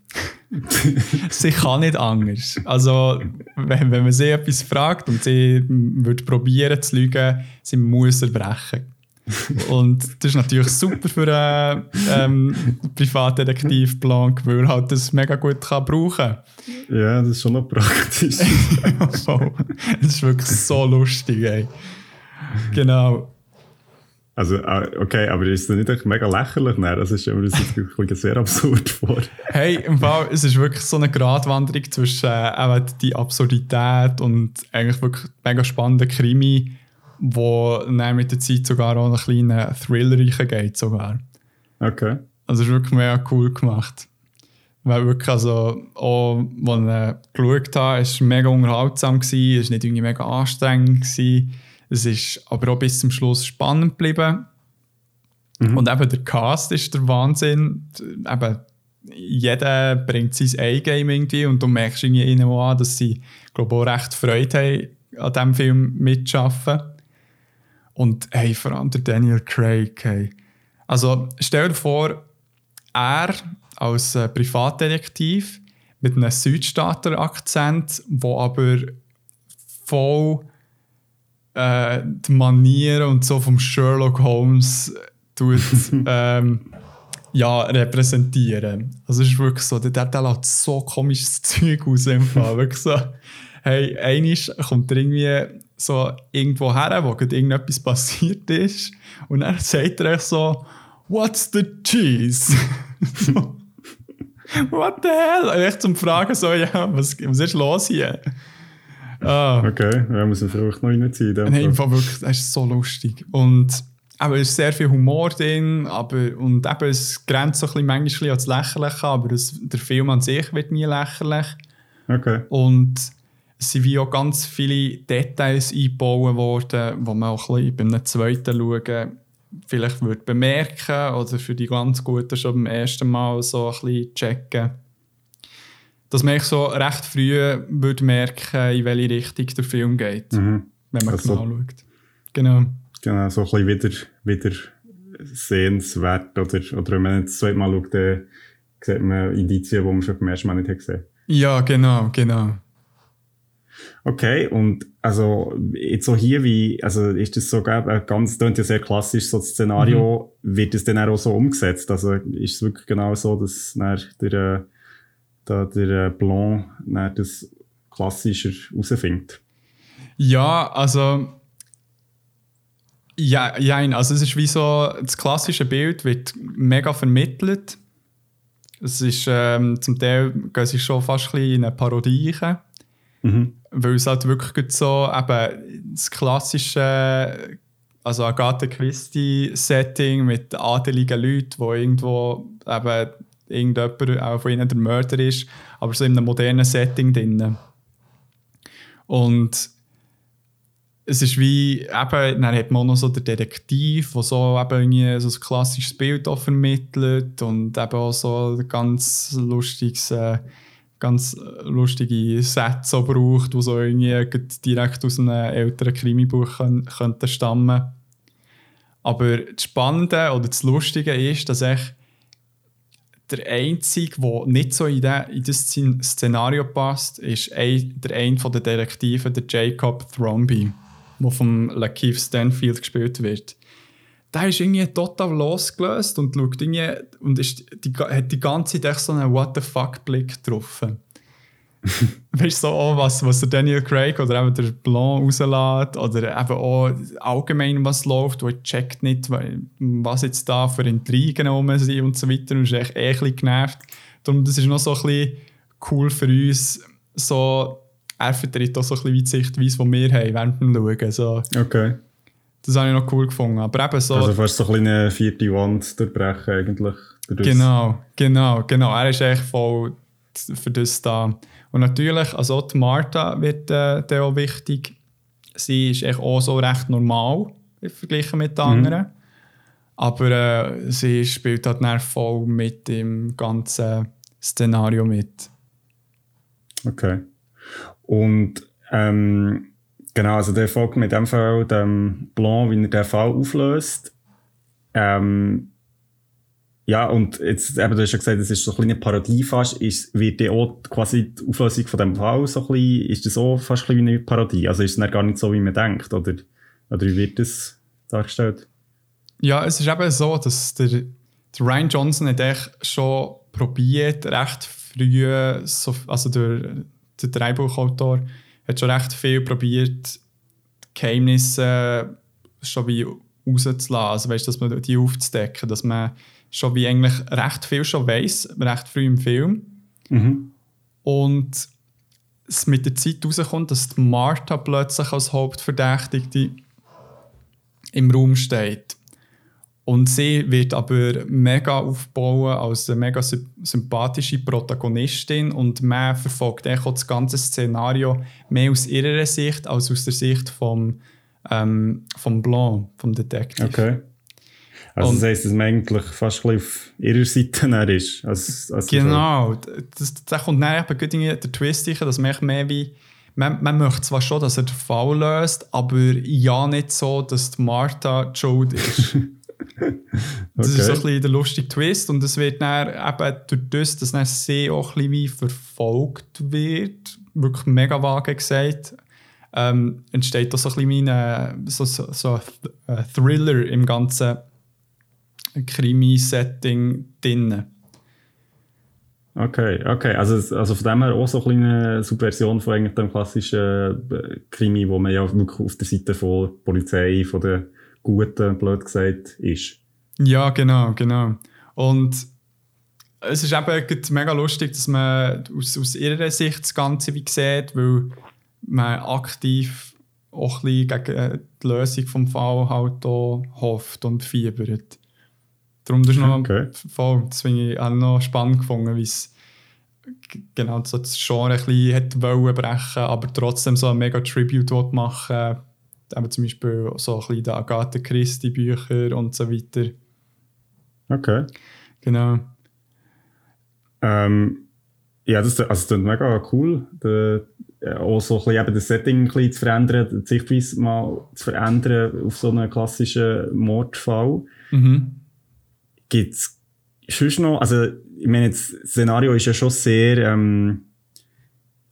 [laughs] sie kann nicht anders. Also, wenn, wenn man sie etwas fragt und sie würde probieren zu lügen, sie muss erbrechen. und das ist natürlich super für einen ähm, Privatdetektivplan, weil er halt das mega gut kann brauchen kann. Ja, das ist schon noch praktisch. [laughs] das ist wirklich so lustig, ey. Genau. Also, ah, okay, aber ist das nicht mega lächerlich? Nein, das ist mir das sehr absurd [laughs] vor. hey, im Fall, es ist wirklich so eine Gratwanderung zwischen äh, die Absurdität und eigentlich wirklich mega spannenden Krimi wo dann mit der Zeit sogar auch einen kleinen Thriller geht sogar. Okay. Also es ist wirklich mega cool gemacht. Weil wirklich, also, auch, als ich geschaut habe, war es mega unterhaltsam, gewesen, es war nicht irgendwie mega anstrengend. Gewesen. Es ist aber auch bis zum Schluss spannend geblieben. Mhm. Und eben der Cast ist der Wahnsinn. Eben, jeder bringt sein A-Game irgendwie und du merkst irgendwie ihnen an, dass sie, glaube auch recht Freude haben, an diesem Film mitzuarbeiten. Und hey, vor allem der Daniel Craig. Hey. Also stell dir vor, er als äh, Privatdetektiv mit einem Südstaater-Akzent, wo aber voll äh, die Manieren und so vom Sherlock Holmes tut, [laughs] ähm, ja, repräsentieren. Also es ist wirklich so, der, der lässt so komisches [laughs] Zeug aus im Fall. wirklich so, hey, einisch kommt er irgendwie so irgendwo her, wo gerade irgendetwas passiert ist. Und dann sagt er echt so, What's the cheese? [laughs] so, What the hell? Echt zum Fragen so, ja, was, was ist los hier? Ah. Okay, muss man vielleicht noch reinziehen. Nein, einfach wirklich, das ist so lustig. Und aber es ist sehr viel Humor drin, aber, und eben, es grenzt so ein bisschen manchmal ans Lächerliche, aber das, der Film an sich wird nie lächerlich. Okay. Und es sind wie auch ganz viele Details eingebaut worden, die man auch ein bisschen beim zweiten Schauen vielleicht würde bemerken oder für die ganz Guten schon beim ersten Mal so ein bisschen checken. Dass man so recht früh würde merken, in welche Richtung der Film geht, mhm. wenn man also, genau schaut. Genau. Genau, so ein bisschen wieder, wieder sehenswert. Oder, oder wenn man das zweite Mal schaut, dann sieht man Indizien, die man schon beim ersten Mal nicht gesehen hat. Ja, genau, genau. Okay, und also jetzt so hier wie, also ist das so ganz, das ja sehr klassisch, so das Szenario, mhm. wird es dann auch so umgesetzt? Also ist es wirklich genau so, dass der, äh, der, der Blanc das klassischer herausfindet? Ja, also ja, ja, also es ist wie so, das klassische Bild wird mega vermittelt. Es ist ähm, zum Teil gehen sie schon fast ein bisschen in eine Parodie. Mhm. Weil es halt wirklich so eben das klassische, also Agatha Christie-Setting mit adeligen Leuten, wo irgendwo eben irgendjemand auch von ihnen der Mörder ist, aber so in einem modernen Setting drin. Und es ist wie, eben, dann hat man auch noch so den Detektiv, der so eben irgendwie so ein klassisches Bild vermittelt und eben auch so ganz lustiges äh, ganz lustige Sätze braucht, die so irgendwie direkt aus einem älteren Krimibuch könnten stammen Aber das Spannende oder das Lustige ist, dass ich der Einzige, der nicht so in, das Szenario passt, ist ein, der eine der Detektiven, der Jacob Thromby, der von Lakeith Stanfield gespielt wird der ist irgendwie total losgelöst und schaut irgendwie und ist die, hat die ganze Zeit so einen What the fuck-Blick getroffen. [laughs] weißt du, so auch, was, was der Daniel Craig oder eben der Blanc rauslässt oder eben auch allgemein was läuft, wo er checkt nicht, was jetzt da für Intrigen rum sind und so weiter und ist echt eh ein bisschen genervt. Darum, das ist noch so ein bisschen cool für uns, so, er vertritt auch so ein bisschen die Sichtweise, die wir haben während dem Schauen. So. Okay. Das habe ich noch cool gefunden. Aber eben so, also fast so ein eine vierte Wand durchbrechen eigentlich. Genau, genau, genau. Er ist echt voll für das da. Und natürlich, also die Martha wird äh, auch wichtig. Sie ist echt auch so recht normal verglichen mit den mhm. anderen. Aber äh, sie spielt halt dann voll mit dem ganzen Szenario mit. Okay. Und ähm, genau, also der folgt mit dem Fall dem Blanc, wie er den Fall auflöst. Ähm, ja, und jetzt, eben, du hast ja gesagt, es ist so ein eine Parodie fast. Ist, wird die auch quasi die Auflösung von dem Fall so ein bisschen, ist das auch fast ein bisschen wie eine Parodie? Also ist es gar nicht so, wie man denkt? Oder, oder wie wird das dargestellt? Ja, es ist eben so, dass der, der Ryan Johnson hat echt schon probiert, recht früh, so, also der, der Drehbuchautor hat schon recht viel probiert, Geheimnisse schon wie rauszulassen, also weißt, dass man die aufzudecken, dass man schon wie eigentlich recht viel schon weiß, recht früh im Film. Mhm. Und es mit der Zeit herauskommt, dass Martha plötzlich als Hauptverdächtigte im Raum steht. Und sie wird aber mega aufbauen als eine mega sympathische Protagonistin und man verfolgt auch das ganze Szenario mehr aus ihrer Sicht als aus der Sicht vom, ähm, vom Blanc, vom Detective. Okay. Also und, das heisst, dass man eigentlich fast auf ihrer Seite ist. Als, als genau. Das, das kommt dann eben der Twist, dass man mehr wie man, man möchte zwar schon, dass er den Fall löst, aber ja nicht so, dass Martha die Schuld ist. [laughs] Das okay. ist so ein bisschen der lustige Twist und es wird dann eben durch das, dass dann sie auch ein bisschen wie verfolgt wird, wirklich mega vage gesagt, ähm, entsteht da so ein bisschen ein, so, so, so ein Thriller im ganzen Krimi-Setting drin. Okay, okay. Also, also von dem her auch so eine Subversion von eigentlich dem klassischen äh, Krimi, wo man ja wirklich auf der Seite von der Polizei, von der Guten, blöd gesagt, ist. Ja, genau, genau. Und es ist eben mega lustig, dass man aus, aus ihrer Sicht das Ganze wie sieht, weil man aktiv auch ein bisschen gegen die Lösung des Falls halt hofft und fiebert. Darum das ist noch [laughs] okay. voll, das ich auch noch spannend gefunden, wie es genau so das Genre ein bisschen hat wollen brechen, aber trotzdem so ein mega Tribute machen eben zum Beispiel so ein bisschen die Agatha Christie Bücher und so weiter. Okay. Genau. Ähm, ja, das, also das klingt mega cool. Der, auch so ein bisschen eben das Setting ein bisschen zu verändern, die Sichtweise mal zu verändern auf so einen klassischen Mordfall. Mhm. Gibt es sonst noch, also ich meine, das Szenario ist ja schon sehr ähm,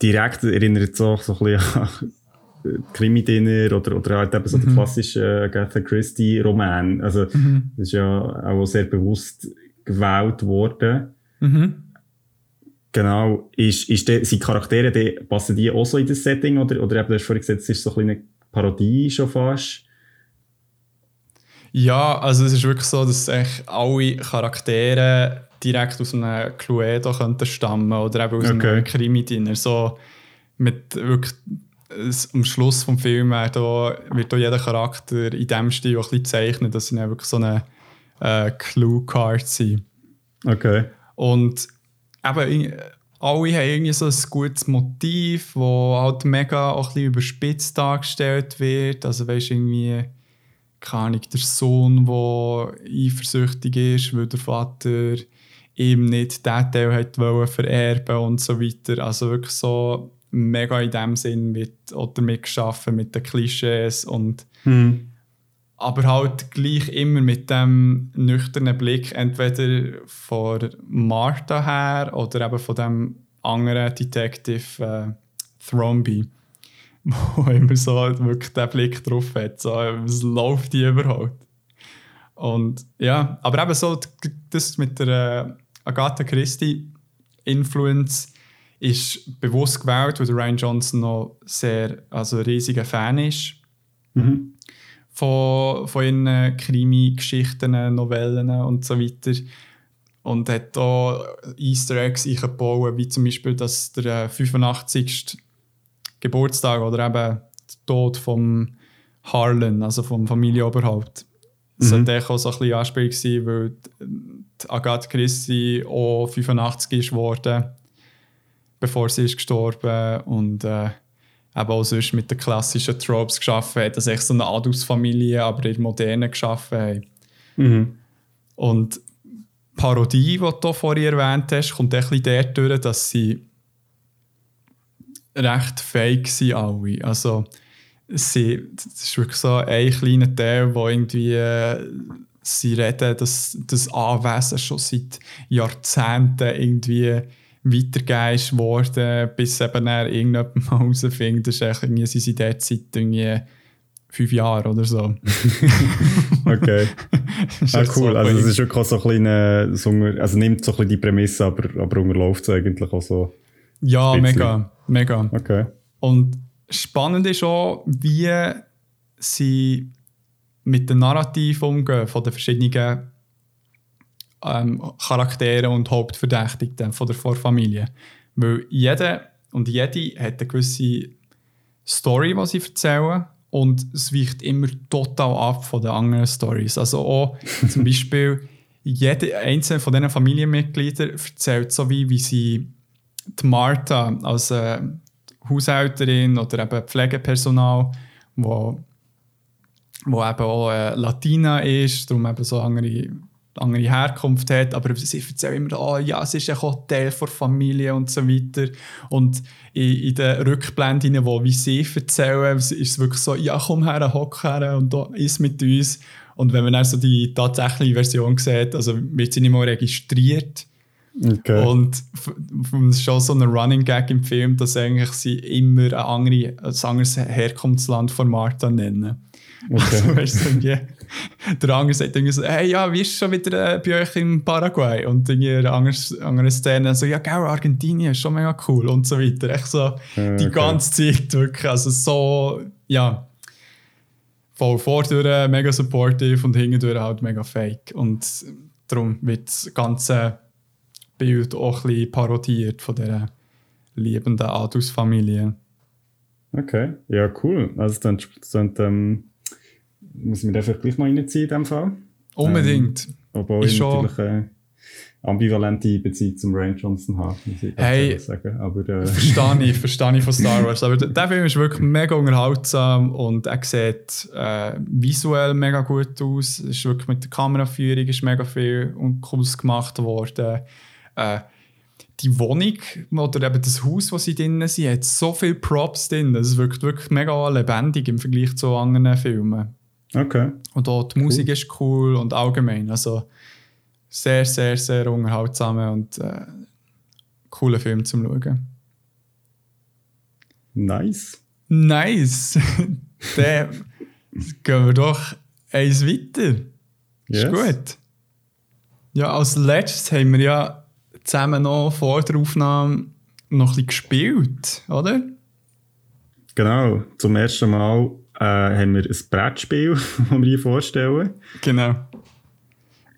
direkt, erinnert so, so ein bisschen an [laughs] Krimi-Dinner oder, oder halt eben so mhm. der klassische Agatha Christie-Roman. Also, mhm. das ist ja auch sehr bewusst gewählt worden. Mhm. Genau. Ist, ist de, sind Charaktere, die, passen die auch so in das Setting? Oder, oder eben, du hast vorhin gesagt, es ist so ein eine Parodie schon fast? Ja, also es ist wirklich so, dass echt alle Charaktere direkt aus einem Cluedo könnten stammen oder eben aus okay. einem Krimi-Dinner. So mit wirklich am Schluss des Films wird auch jeder Charakter in dem Stil auch ein bisschen zeichnet, dass sie dann wirklich so eine äh, Clue-Card sind. Okay. Und eben, alle haben irgendwie so ein gutes Motiv, das halt mega auch ein bisschen überspitzt dargestellt wird. Also weißt irgendwie, keine Ahnung, der Sohn, der eifersüchtig ist, weil der Vater ihm nicht diesen Teil hat vererben und so weiter. Also wirklich so mega in dem Sinn mit, oder mitgeschaffen mit den Klischees und mhm. aber halt gleich immer mit dem nüchternen Blick entweder von Martha her oder eben von dem anderen Detective äh, Thromby, [laughs] wo immer so wirklich den Blick drauf hat, so, was läuft die überhaupt? Und ja, aber eben so das mit der äh, Agatha Christie Influence ist bewusst gewählt, weil Ryan Johnson noch sehr, also ein riesiger Fan ist mhm. von, von ihren Krimi-Geschichten, Novellen und so weiter. Und hat da Easter Eggs eingebaut, wie zum Beispiel, dass der 85. Geburtstag oder eben der Tod von Harlan, also vom Familienoberhaupt. Das mhm. sollte auch so ein bisschen Anspiel sein, weil Agatha Christie auch 85 ist geworden bevor sie ist gestorben und äh, eben auch sonst mit den klassischen Tropes geschaffen hat, dass echt so eine Adelsfamilie, aber in modernen geschaffen haben. Mhm. Und die Parodie, die du vorhin erwähnt hast, kommt ein bisschen dort durch, dass sie recht fake sind alle. Also sie, das ist wirklich so ein kleiner Teil, wo irgendwie äh, sie reden, dass das Anwesen schon seit Jahrzehnten irgendwie weitergegeben ist worden, bis eben dann irgendjemand mal herausfindet, dass irgendwie, sie sind dort seit irgendwie fünf Jahren oder so. [laughs] okay. [laughs] ah, echt cool. so also es ist wirklich auch so ein kleiner, also nimmt so ein bisschen die Prämisse, aber, aber unterläuft es eigentlich auch so. Ja, Bisschen. mega, mega. Okay. Und spannend ist auch, wie sie mit dem Narrativ umgehen von den verschiedenen ähm, Charakteren und Hauptverdächtigten von der Vorfamilie. Weil jeder und jede hat eine gewisse Story, die sie erzählen und es weicht immer total ab von den anderen Stories. Also auch zum [laughs] Beispiel jede einzelne von diesen Familienmitgliedern erzählt so wie, wie sie die Martha als äh, Haushälterin oder eben Pflegepersonal, wo, wo eben auch äh, Latina ist, darum eben so andere, andere Herkunft hat, aber sie erzählen immer, oh, ja, es ist auch Teil der Familie und so weiter. Und in, in den Rückblenden, wo wie sie erzählen, ist es wirklich so, ja, komm her, hock her und da ist mit uns. Und wenn man dann so die tatsächliche Version sieht, also wird sie nicht mal registriert. Okay. Und es ist schon so ein Running Gag im Film, dass eigentlich sie immer ein, andere, ein anderes Herkunftsland von Martha nennen. [laughs] Also, weißt du, irgendwie, der andere sagt irgendwie so, hey, ja, wie ist schon wieder äh, bei euch in Paraguay? Und irgendwie eine andere, andere Szene so, ja, gell, Argentinien ist schon mega cool und so weiter. Echt so Äh, die okay. ganze Zeit wirklich, also so, ja, voll vordurch mega supportive und hintendurch halt mega fake. Und darum wird das ganze Bild auch ein bisschen parodiert von dieser liebenden Adus-Familie. Okay, ja, cool. Also dann, dann ähm, muss ich mir einfach gleich mal reinziehen in dem Fall. Unbedingt. Obwohl Ist ich schon- natürlich eine ambivalente Beziehung zum Rain Johnson habe, muss ich Hey. dazu sagen. Aber äh, Verstehe ich, [laughs] verstehe ich von Star Wars. Aber der- Film ist wirklich mega unterhaltsam und er sieht äh, visuell mega gut aus. Es ist wirklich mit der Kameraführung ist mega viel und Cooles gemacht worden. Äh, die Wohnung oder eben das Haus, wo sie drinnen sind, hat so viele Props drin. Es wirkt wirklich mega lebendig im Vergleich zu anderen Filmen. okay. Und auch die Musik ist cool und allgemein. Also sehr, sehr, sehr unterhaltsam und äh, cooler Film zum Schauen. Nice. Nice! [laughs] Dann gehen wir doch eins weiter. Yes. Ist gut. Ja, als letztes haben wir ja zusammen noch vor der Aufnahme noch ein bisschen gespielt, oder? Genau. Zum ersten Mal äh, haben wir ein Brettspiel, [laughs] das wir hier vorstellen. Genau.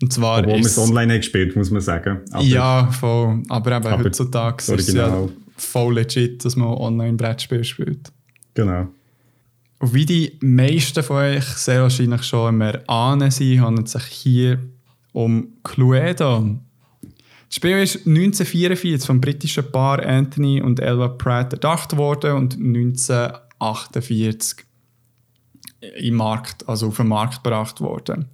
Und zwar Obwohl wir es online haben gespielt, muss man sagen. Aber ja, voll. Aber eben Aber heutzutage ist es ja voll legit, dass man online Brettspiel spielt. Genau. Und wie die meisten von euch sehr wahrscheinlich schon im Erahnen sind, handelt es sich hier um Cluedo. Das Spiel ist 1944 vom britischen Paar Anthony und Elva Pratt erdacht worden und 1948 im Markt, also auf den Markt gebracht worden.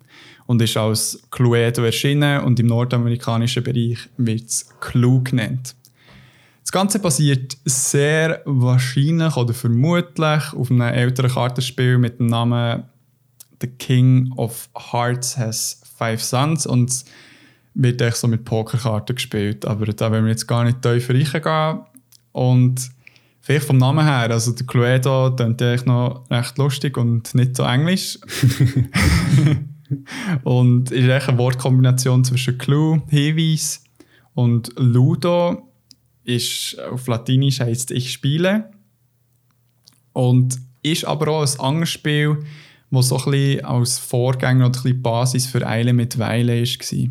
Und ist als Cluedo erschienen und im nordamerikanischen Bereich wird es Clue genannt. Das Ganze basiert sehr wahrscheinlich oder vermutlich auf einem älteren Kartenspiel mit dem Namen The King of Hearts has Five Sons und wird echt so mit Pokerkarten gespielt. Aber da wollen wir jetzt gar nicht tiefer reingehen. Und vielleicht vom Namen her, also der Cluedo klingt ja eigentlich noch recht lustig und nicht so englisch. [laughs] und ist echt eine Wortkombination zwischen Clue, Hinweis und Ludo ist auf Latinisch heißt ich spiele und ist aber auch ein anderes Spiel, das so ein bisschen als Vorgänger oder ein bisschen Basis für Eile mit Weile war.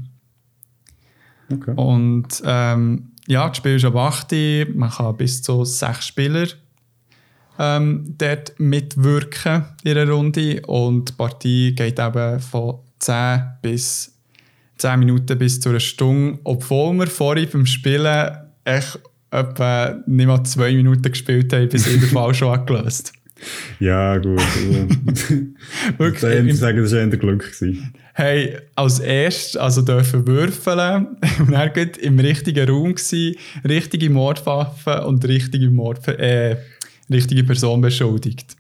Okay. Und ähm, ja, das Spiel ist ab 8, man kann bis zu sechs Spieler ähm, dort mitwirken in einer Runde und die Partie geht eben von 10 bis 10 Minuten bis zu einer Stunde, obwohl wir vorhin beim Spielen echt etwa nicht mal zwei Minuten gespielt haben, bis den Fall schon angelöst [laughs] Ja, gut. Also, [laughs] [laughs] Wirklich, ich im- sagen, das war eher Glück. Gewesen. Hey, als erstes also dürfen würfeln [laughs] und geht im richtigen Raum gewesen, richtige Mordwaffe und richtige, Mord, äh, richtige Person beschuldigt.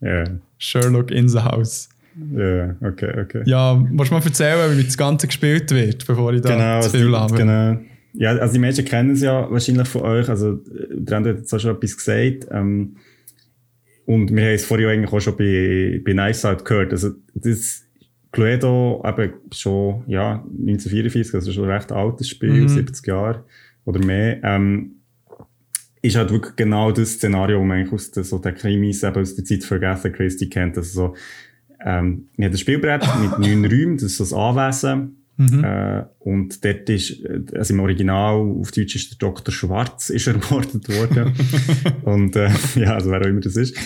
Ja. Yeah. Sherlock in the house. Ja, yeah, okay, okay. Ja, musst du mal erzählen, wie das Ganze gespielt wird, bevor ich da genau, zu viel habe? Genau. Ja, also die Menschen kennen es ja wahrscheinlich von euch, also der hat jetzt auch schon etwas gesagt. Ähm, und wir haben es vorhin eigentlich auch schon bei, bei Nice Out gehört. Also das Cluedo eben schon, ja, 1944, also schon ein recht altes Spiel, mhm. 70 Jahre oder mehr, ähm, ist halt wirklich genau das Szenario, wo man eigentlich aus den, so den Krimis, eben aus der Zeit Agatha Christie kennt. Also so, ähm, man hat ein Spielbrett mit [laughs] neun Räumen, das ist das Anwesen. Mhm. Äh, und dort ist, also im Original, auf Deutsch ist der Dr. Schwarz [laughs] ist ermordet worden. [laughs] und, äh, ja, also wer auch immer das ist.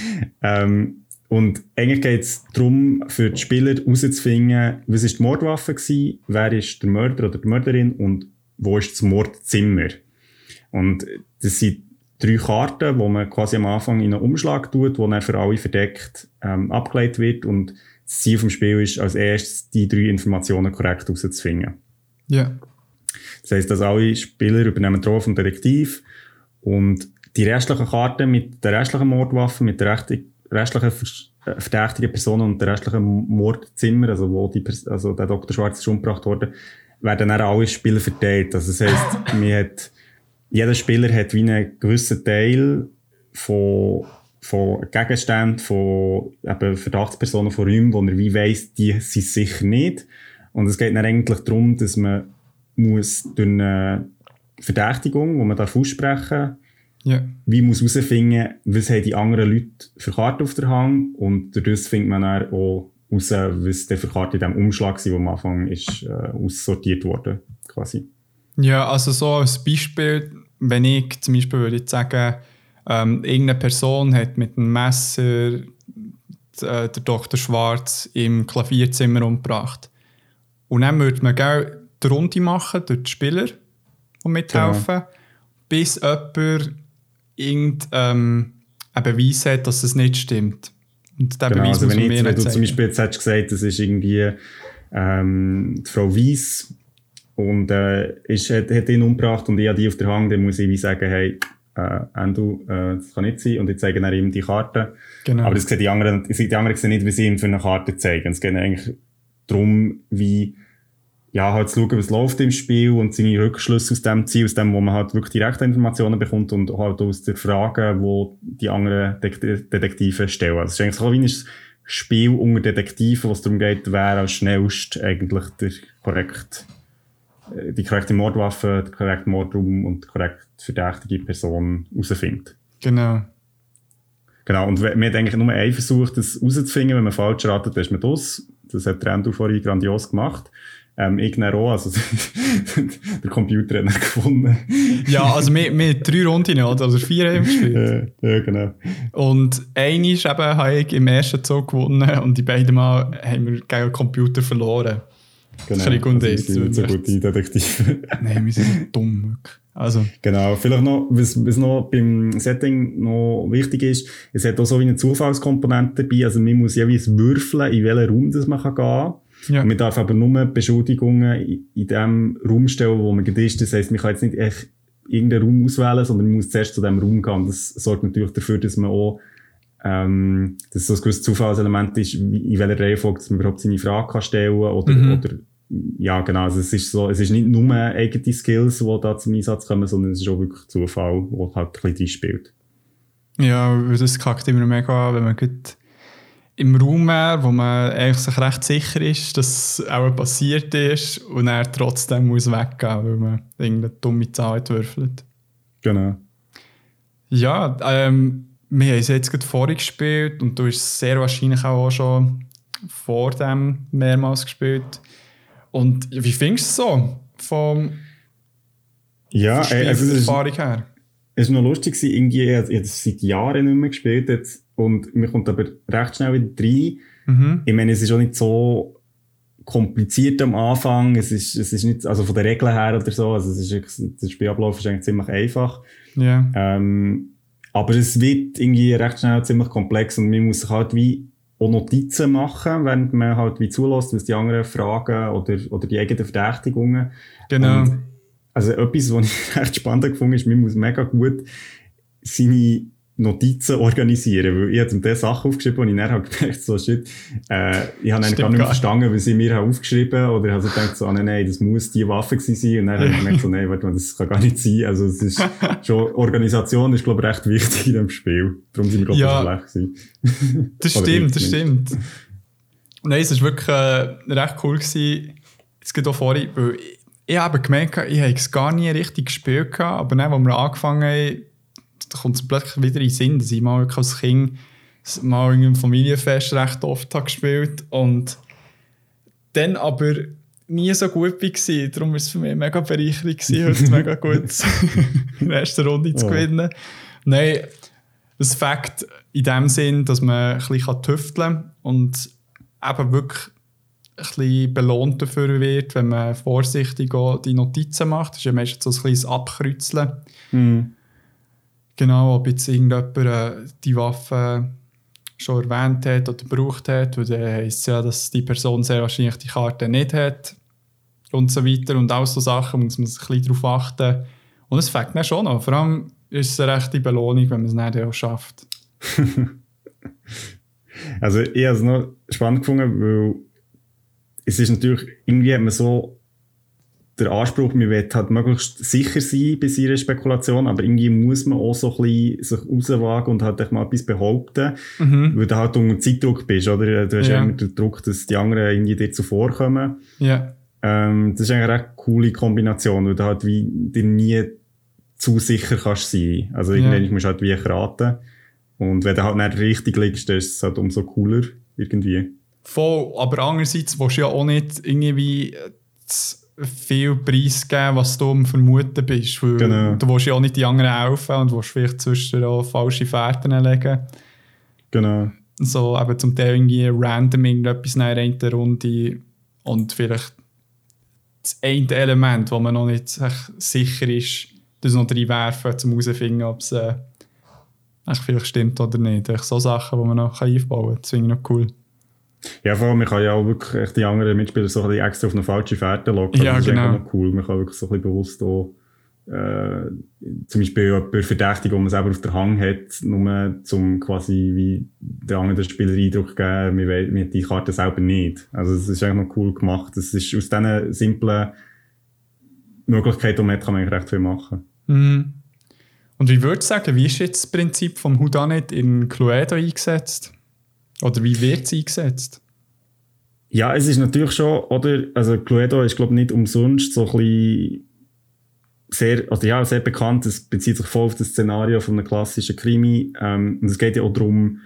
Ähm, und eigentlich geht es darum, für die Spieler herauszufinden, was ist die Mordwaffe gewesen, wer ist der Mörder oder die Mörderin und wo ist das Mordzimmer. Und das sind drei Karten, wo man quasi am Anfang in einen Umschlag tut, wo dann für alle verdeckt ähm, abgelegt wird und das Ziel vom Spiel ist, als erstes die drei Informationen korrekt herauszufinden. Ja. Das heisst, dass alle Spieler übernehmen die Rolle vom Detektiv und die restlichen Karten mit der restlichen Mordwaffe, mit der restlichen äh, verdächtigen Personen und der restlichen Mordzimmer, also wo die, also der Dr. Schwarz ist umgebracht worden, werden dann alle Spieler verteilt. Also das heisst, [laughs] man hat, jeder Spieler hat wie einen gewissen Teil von, von Gegenständen, von eben Verdachtspersonen, von Räumen, wo er wie weiss, die sind sicher nicht. Und es geht dann eigentlich darum, dass man muss durch eine Verdächtigung, die man darf aussprechen ja. Wie muss herausfinden, was haben die anderen Leute für Karten auf der Hand und dadurch findet man dann auch heraus, was der für Karten in diesem Umschlag war, der am Anfang ist, äh, aussortiert wurde, quasi. Ja, also so als Beispiel, wenn ich zum Beispiel würde ich sagen, ähm, irgendeine Person hat mit einem Messer äh, der Dr. Schwarz im Klavierzimmer umgebracht. Und dann würde man gerne die Runde machen durch die Spieler, die mithelfen, genau. bis jemand irgendeinen ähm, Beweis hat, dass es nicht stimmt. Und der genau, Beweis also wenn, jetzt, wenn du zum Beispiel jetzt hättest gesagt, das ist irgendwie ähm, die Frau Weiss und äh, ist, hat, hat ihn umgebracht und ich habe die auf der Hand, dann muss ich wie sagen, hey, äh, Endo, äh, das kann nicht sein. Und ich zeige dann ihm die Karte. Genau. Aber das sehen die anderen, die anderen sehen nicht, wie sie ihm für eine Karte zeigen. Es geht eigentlich darum, wie ja, halt zu schauen, was läuft im Spiel und seine Rückschlüsse aus dem Ziel, aus dem, wo man halt wirklich direkte Informationen bekommt und halt aus den Fragen, wo die anderen Detektive stellen. Also es ist eigentlich so ein Spiel unter Detektiven, wo es darum geht, wer als schnellst eigentlich der korrekt, äh, die korrekte Mordwaffe, der korrekte Mordraum und die korrekt verdächtige Person herausfindet. Genau. Genau, und man hat eigentlich nur einen versucht, das herauszufinden, wenn man falsch ratet, ist man das. Das hat Randall vorhin grandios gemacht. Ähm, ich auch, also [laughs] der Computer hat ihn gefunden. ja, also wir, wir haben drei Runden, oder? also vier haben gespielt. Ja, ja, genau. Und eine ist eben, habe ich im ersten Zug gewonnen und die beiden Mal haben wir gegen den Computer verloren. Genau, das also wir sind nicht so gute Detektive. Nein, wir sind so dumm. Also. Genau, vielleicht noch, was, was noch beim Setting noch wichtig ist, es hat auch so eine Zufallskomponente dabei, also man muss jeweils würfeln, in welchen Raum das man kann gehen kann. Ja. man darf aber nur Beschuldigungen in, dem Raum stellen, wo man ist. Das heisst, man kann jetzt nicht echt irgendeinen Raum auswählen, sondern man muss zuerst zu dem Raum gehen. Das sorgt natürlich dafür, dass man auch, ähm, dass so ein gewisses Zufallselement ist, in welcher Reihenfolge man überhaupt seine Frage kann stellen oder, mhm. oder ja, genau. Also es ist so, es ist nicht nur eigene Skills, die da zum Einsatz kommen, sondern es ist auch wirklich Zufall, der halt ein bisschen spielt. Ja, das kackt immer mega an, wenn man gut im Raum wäre, wo man eigentlich sich recht sicher ist, dass es auch passiert ist und er trotzdem muss weggehen, weil man irgendeine dumme Zahl würfelt. Genau. Ja, ähm, wir haben es jetzt gerade vorgespielt und du hast es sehr wahrscheinlich auch schon vor dem mehrmals gespielt. Und wie findest du es so vom ja, ey, also es Erfahrung her? Es war noch lustig, irgendwie, ich habe es seit Jahren nicht mehr gespielt jetzt, und man kommt aber recht schnell wieder rein. Mhm. Ich meine, es ist auch nicht so kompliziert am Anfang. Es ist, es ist nicht, also von der Regeln her oder so, also es ist, der Spielablauf ist eigentlich ziemlich einfach. Ja. Ähm, aber es wird irgendwie recht schnell ziemlich komplex und man muss sich halt wie auch Notizen machen, während man halt wie zulässt, was die anderen fragen oder, oder die eigenen Verdächtigungen. Genau. Und also etwas, was [laughs] ich echt spannend gefunden ist, man muss mega gut seine Notizen organisieren, weil ich habe zum Teil Sachen aufgeschrieben und ich dann habe gedacht, so shit, äh, ich habe eigentlich gar nicht mehr verstanden, was sie mir haben aufgeschrieben oder ich habe so gedacht, so, ah, nein, nein, das muss die Waffe gewesen sein. Und dann habe ich gemerkt, so, nein, warte mal, das kann gar nicht sein, also es ist [laughs] schon, Organisation ist, glaube ich, recht wichtig in dem Spiel, darum sind wir, glaube ich, ja, schlecht gewesen. das stimmt, das stimmt. Nein, es war wirklich äh, recht cool gewesen, es geht auch vorhin, weil ich, habe gemerkt, ich habe es gar nie richtig gespielt, aber dann, als wir angefangen haben, kommt es plötzlich wieder in den Sinn, dass ich mal wirklich als Kind mal in einem Familienfest recht oft habe gespielt und dann aber nie so gut war. Darum war es für mich mega bereichernd, heute [laughs] mega gut in der ersten Runde zu gewinnen. Oh. Nein, das Fakt in dem Sinn, dass man ein bisschen tüfteln kann und eben wirklich ein bisschen belohnt dafür wird, wenn man vorsichtig die Notizen macht. Das ist ja meistens so ein kleines Abkreuzeln. Mhm. Genau, ob jetzt irgendjemand äh, die Waffe schon erwähnt hat oder gebraucht hat, weil dann heisst es ja, dass die Person sehr wahrscheinlich die Karte nicht hat und so weiter. Und all so Sachen muss man ein bisschen darauf achten. Und es fängt dann schon noch. Vor allem ist es eine rechte Belohnung, wenn man es dann auch schafft. [laughs] also ich habe es noch spannend gefunden, weil es ist natürlich, irgendwie hat man so der Anspruch, man will halt möglichst sicher sein bei seiner Spekulation, aber irgendwie muss man auch so ein bisschen sich rauswagen und halt mal etwas behaupten, mhm. weil du halt unter Zeitdruck bist, oder? Du hast ja immer den Druck, dass die anderen irgendwie dir zuvorkommen. Ja. Ähm, das ist eigentlich eine recht coole Kombination, weil du halt wie dir nie zu sicher kannst sein. Also irgendwann ja. musst du halt wie raten. Und wenn du halt nicht richtig liegst, dann ist es halt umso cooler irgendwie. Voll, aber andererseits willst du ja auch nicht irgendwie viel Preis geben, was du am Vermuten bist. Genau. Du willst ja auch nicht die anderen helfen und willst vielleicht zwischen auch falsche Fährten legen. Genau. So eben zum Teil irgendwie random irgendetwas in einer Runde und vielleicht das eine Element, wo man noch nicht sicher ist, das noch reinwerfen, um herauszufinden, ob es äh, vielleicht stimmt oder nicht. So Sachen, die man noch einbauen kann. Das finde ich noch cool. Ja, vor allem, man kann ja auch wirklich die anderen Mitspieler so ein bisschen extra auf eine falsche Fährte locken. Ja, das ist genau. noch cool. Man kann wirklich so ein bisschen bewusst auch, äh, zum Beispiel bei Verdächtigung, die man selber auf der Hang hat, nur zum quasi wie der andere Spieler Eindruck geben, wir, wir die Karte selber nicht. Also es ist eigentlich noch cool gemacht. Das ist aus diesen simplen Möglichkeiten, die man hat, kann man eigentlich recht viel machen. Mhm. Und wie würdest du sagen, wie ist jetzt das Prinzip vom Houdanet in Cluedo eingesetzt? Oder wie wird es eingesetzt? Ja, es ist natürlich schon, oder? Also Cluedo ist, glaube ich, nicht umsonst so ein bisschen sehr, also ja, sehr bekannt. Es bezieht sich voll auf das Szenario von einem klassischen Krimi. Ähm, und es geht ja auch darum,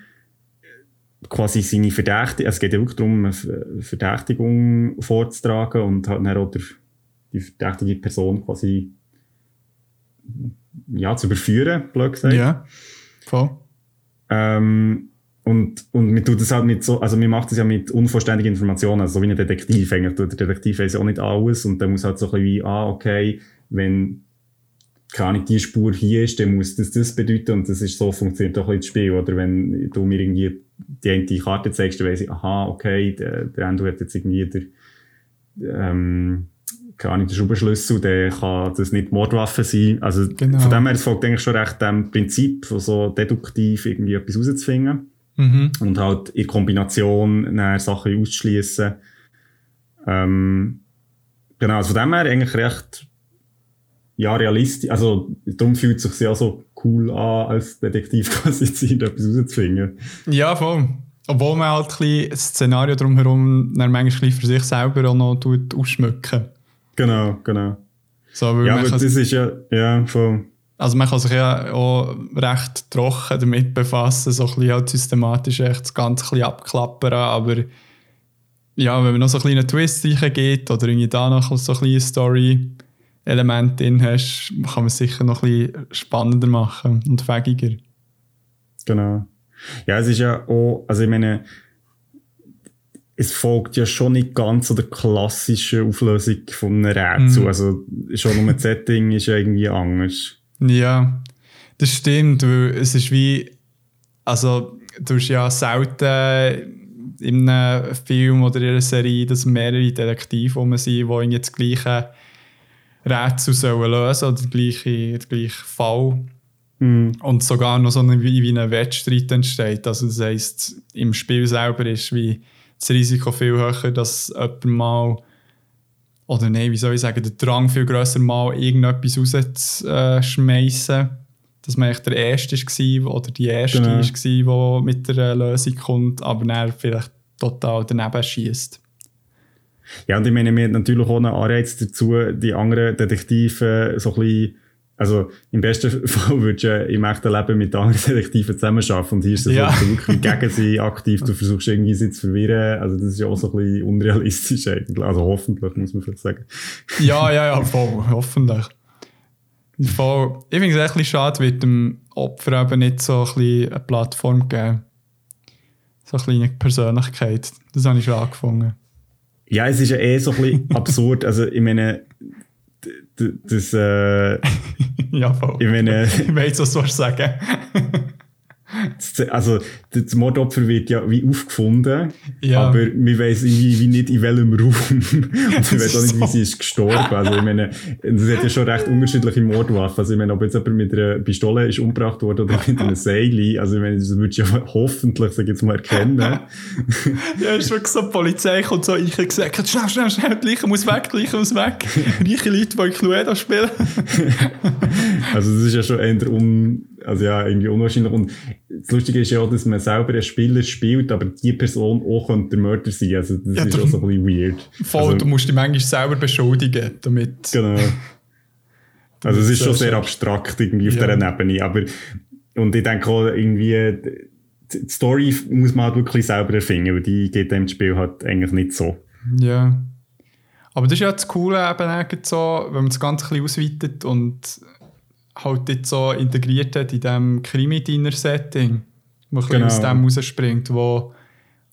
quasi seine Verdächtigung, es geht ja wirklich darum, eine Verdächtigung vorzutragen und halt dann auch der, die verdächtige Person quasi ja, zu überführen, blöd gesagt. Ja, voll. Ähm, und, und man tut das halt mit so, also man macht das ja mit unvollständigen Informationen, also so wie ein Detektiv eigentlich. Der Detektiv weiß ja auch nicht alles und der muss halt so ein bisschen wie, ah, okay, wenn, keine Ahnung, die Spur hier ist, dann muss das das bedeuten und das ist so, funktioniert auch ein das Spiel. Oder wenn du mir irgendwie die eine Karte zeigst, dann weiss ich, aha, okay, der, der Endo hat jetzt irgendwie der, ähm, keine Ahnung, der Schraubenschlüssel, der kann das nicht Mordwaffe sein. Also genau. von dem her, es folgt eigentlich schon recht dem Prinzip, von so deduktiv irgendwie etwas rauszufinden. Mhm. Und halt in Kombination Sachen auszuschließen. Ähm, genau, also von dem her eigentlich recht ja, realistisch. Also, darum fühlt es sich ja so cool an, als Detektiv [laughs] quasi zu sein, etwas rauszufinden. Ja, voll. Obwohl man halt ein das Szenario drumherum dann manchmal für sich selber auch noch tut ausschmücken. Genau, genau. So, ja, aber das ist ja, ja, voll. Also man kann sich ja auch recht trocken damit befassen, so ein bisschen halt systematisch echt das Ganze ein bisschen abklappern, aber ja, wenn man noch so einen kleinen Twist geht oder irgendwie da noch so ein kleines Story-Element drin hast, kann man es sicher noch ein bisschen spannender machen und fähiger. Genau. Ja, es ist ja auch, also ich meine, es folgt ja schon nicht ganz so der klassischen Auflösung von einem Rätsel. Mm. Also schon nur das Setting ist ja irgendwie anders. Ja, das stimmt, weil es ist wie, also du hast ja selten in einem Film oder in einer Serie, dass mehrere Detektive rum sind, die irgendwie das gleiche Rätsel sollen lösen oder den gleichen, den gleichen Fall. Mhm. Und sogar noch so eine, wie, wie ein Wettstreit entsteht. Also das heisst, im Spiel selber ist wie das Risiko viel höher, dass jemand mal oder nein, wie soll ich sagen, der Drang viel grösser mal irgendetwas rauszuschmeißen. Dass man echt der Erste war oder die Erste Genau. war, die mit der Lösung kommt, aber dann vielleicht total daneben schießt. Ja, und ich meine, wir haben natürlich auch einen Anreiz dazu, die anderen Detektive so ein bisschen, also im besten [laughs] Fall würdest du im echten Leben mit anderen Detektiven zusammenarbeiten und hier ist es Ja. wirklich [laughs] gegen sie aktiv, du versuchst irgendwie sie zu verwirren, also das ist ja auch so ein bisschen unrealistisch eigentlich, also hoffentlich, muss man vielleicht sagen. Ja, ja, ja, [laughs] voll, hoffentlich. Voll. Ich finde es echt ein bisschen schade, wird dem Opfer eben nicht so ein bisschen eine Plattform geben. So eine kleine Persönlichkeit. Das habe ich schon angefangen. Ja, es ist ja eh so ein bisschen absurd, also ich meine, d- d- das, äh, ja, voll. ich meine, Ich weiß, was du Also, das Mordopfer wird ja wie aufgefunden, Ja. aber wir wissen irgendwie wie nicht in welchem Raum. [laughs] Und wir wissen auch nicht, wie sie ist gestorben. Also, ich meine, es hat ja schon recht unterschiedliche Mordwaffen. Also, ich meine, ob jetzt jemand mit einer Pistole ist umgebracht worden oder mit einem Seil, also, ich meine, das würdest du ja hoffentlich, sag ich jetzt mal, erkennen. [laughs] Ja, ist wirklich so, die Polizei kommt so rein und sagt, schnell, schnell, schnell, die Leiche muss weg, die Leiche muss weg. Reiche Leute, die Cluedo spielen. [laughs] Also, das ist ja schon eher un, also ja, irgendwie unwahrscheinlich. Und das Lustige ist ja auch, dass man selber einen Spieler spielt, aber die Person auch könnte der Mörder sein. Also, das Ja, ist auch so ein bisschen weird. Voll, also, du musst dich manchmal selber beschuldigen, damit... Genau. [laughs] Also es ist schon sehr abstrakt irgendwie auf Ja. dieser Ebene, aber und ich denke auch irgendwie, die Story muss man halt wirklich selber erfinden, weil die geht dem Spiel halt eigentlich nicht so. Ja. Aber das ist ja das Coole eben so, wenn man das Ganze ein bisschen ausweitet und halt jetzt so integriert hat in diesem Krimi-Dinner-Setting, wo ein Genau. aus dem rausspringt, wo,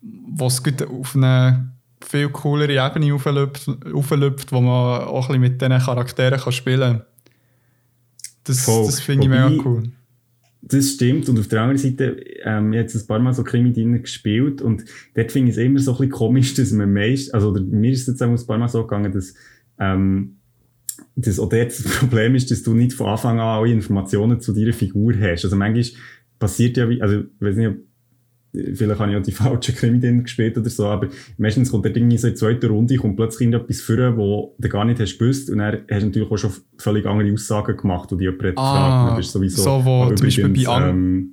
wo es auf eine viel coolere Ebene auflüpft, wo man auch ein bisschen mit diesen Charakteren kann spielen kann. Das, Voll. das finde ich Wobei- mega cool. Das stimmt und auf der anderen Seite, ähm, ich habe jetzt ein paar Mal so Krimi-Dinner gespielt und dort finde ich es immer so ein bisschen komisch, dass man meist, also oder mir ist es jetzt auch ein paar Mal so gegangen, dass ähm, das dort das [laughs] Problem ist, dass du nicht von Anfang an alle Informationen zu deiner Figur hast. Also manchmal passiert ja, also ich weiß nicht, vielleicht habe ich auch die [laughs] falschen Krimi gespielt oder so, aber meistens kommt dort irgendwie so in der zweiten Runde, kommt plötzlich irgendetwas führen, wo du gar nicht hast gewusst und dann hast du natürlich auch schon völlig andere Aussagen gemacht, die jemand hat Ah, gefragt. Sowieso, so, wo Ah, zum Beispiel übrigens, bei an- ähm,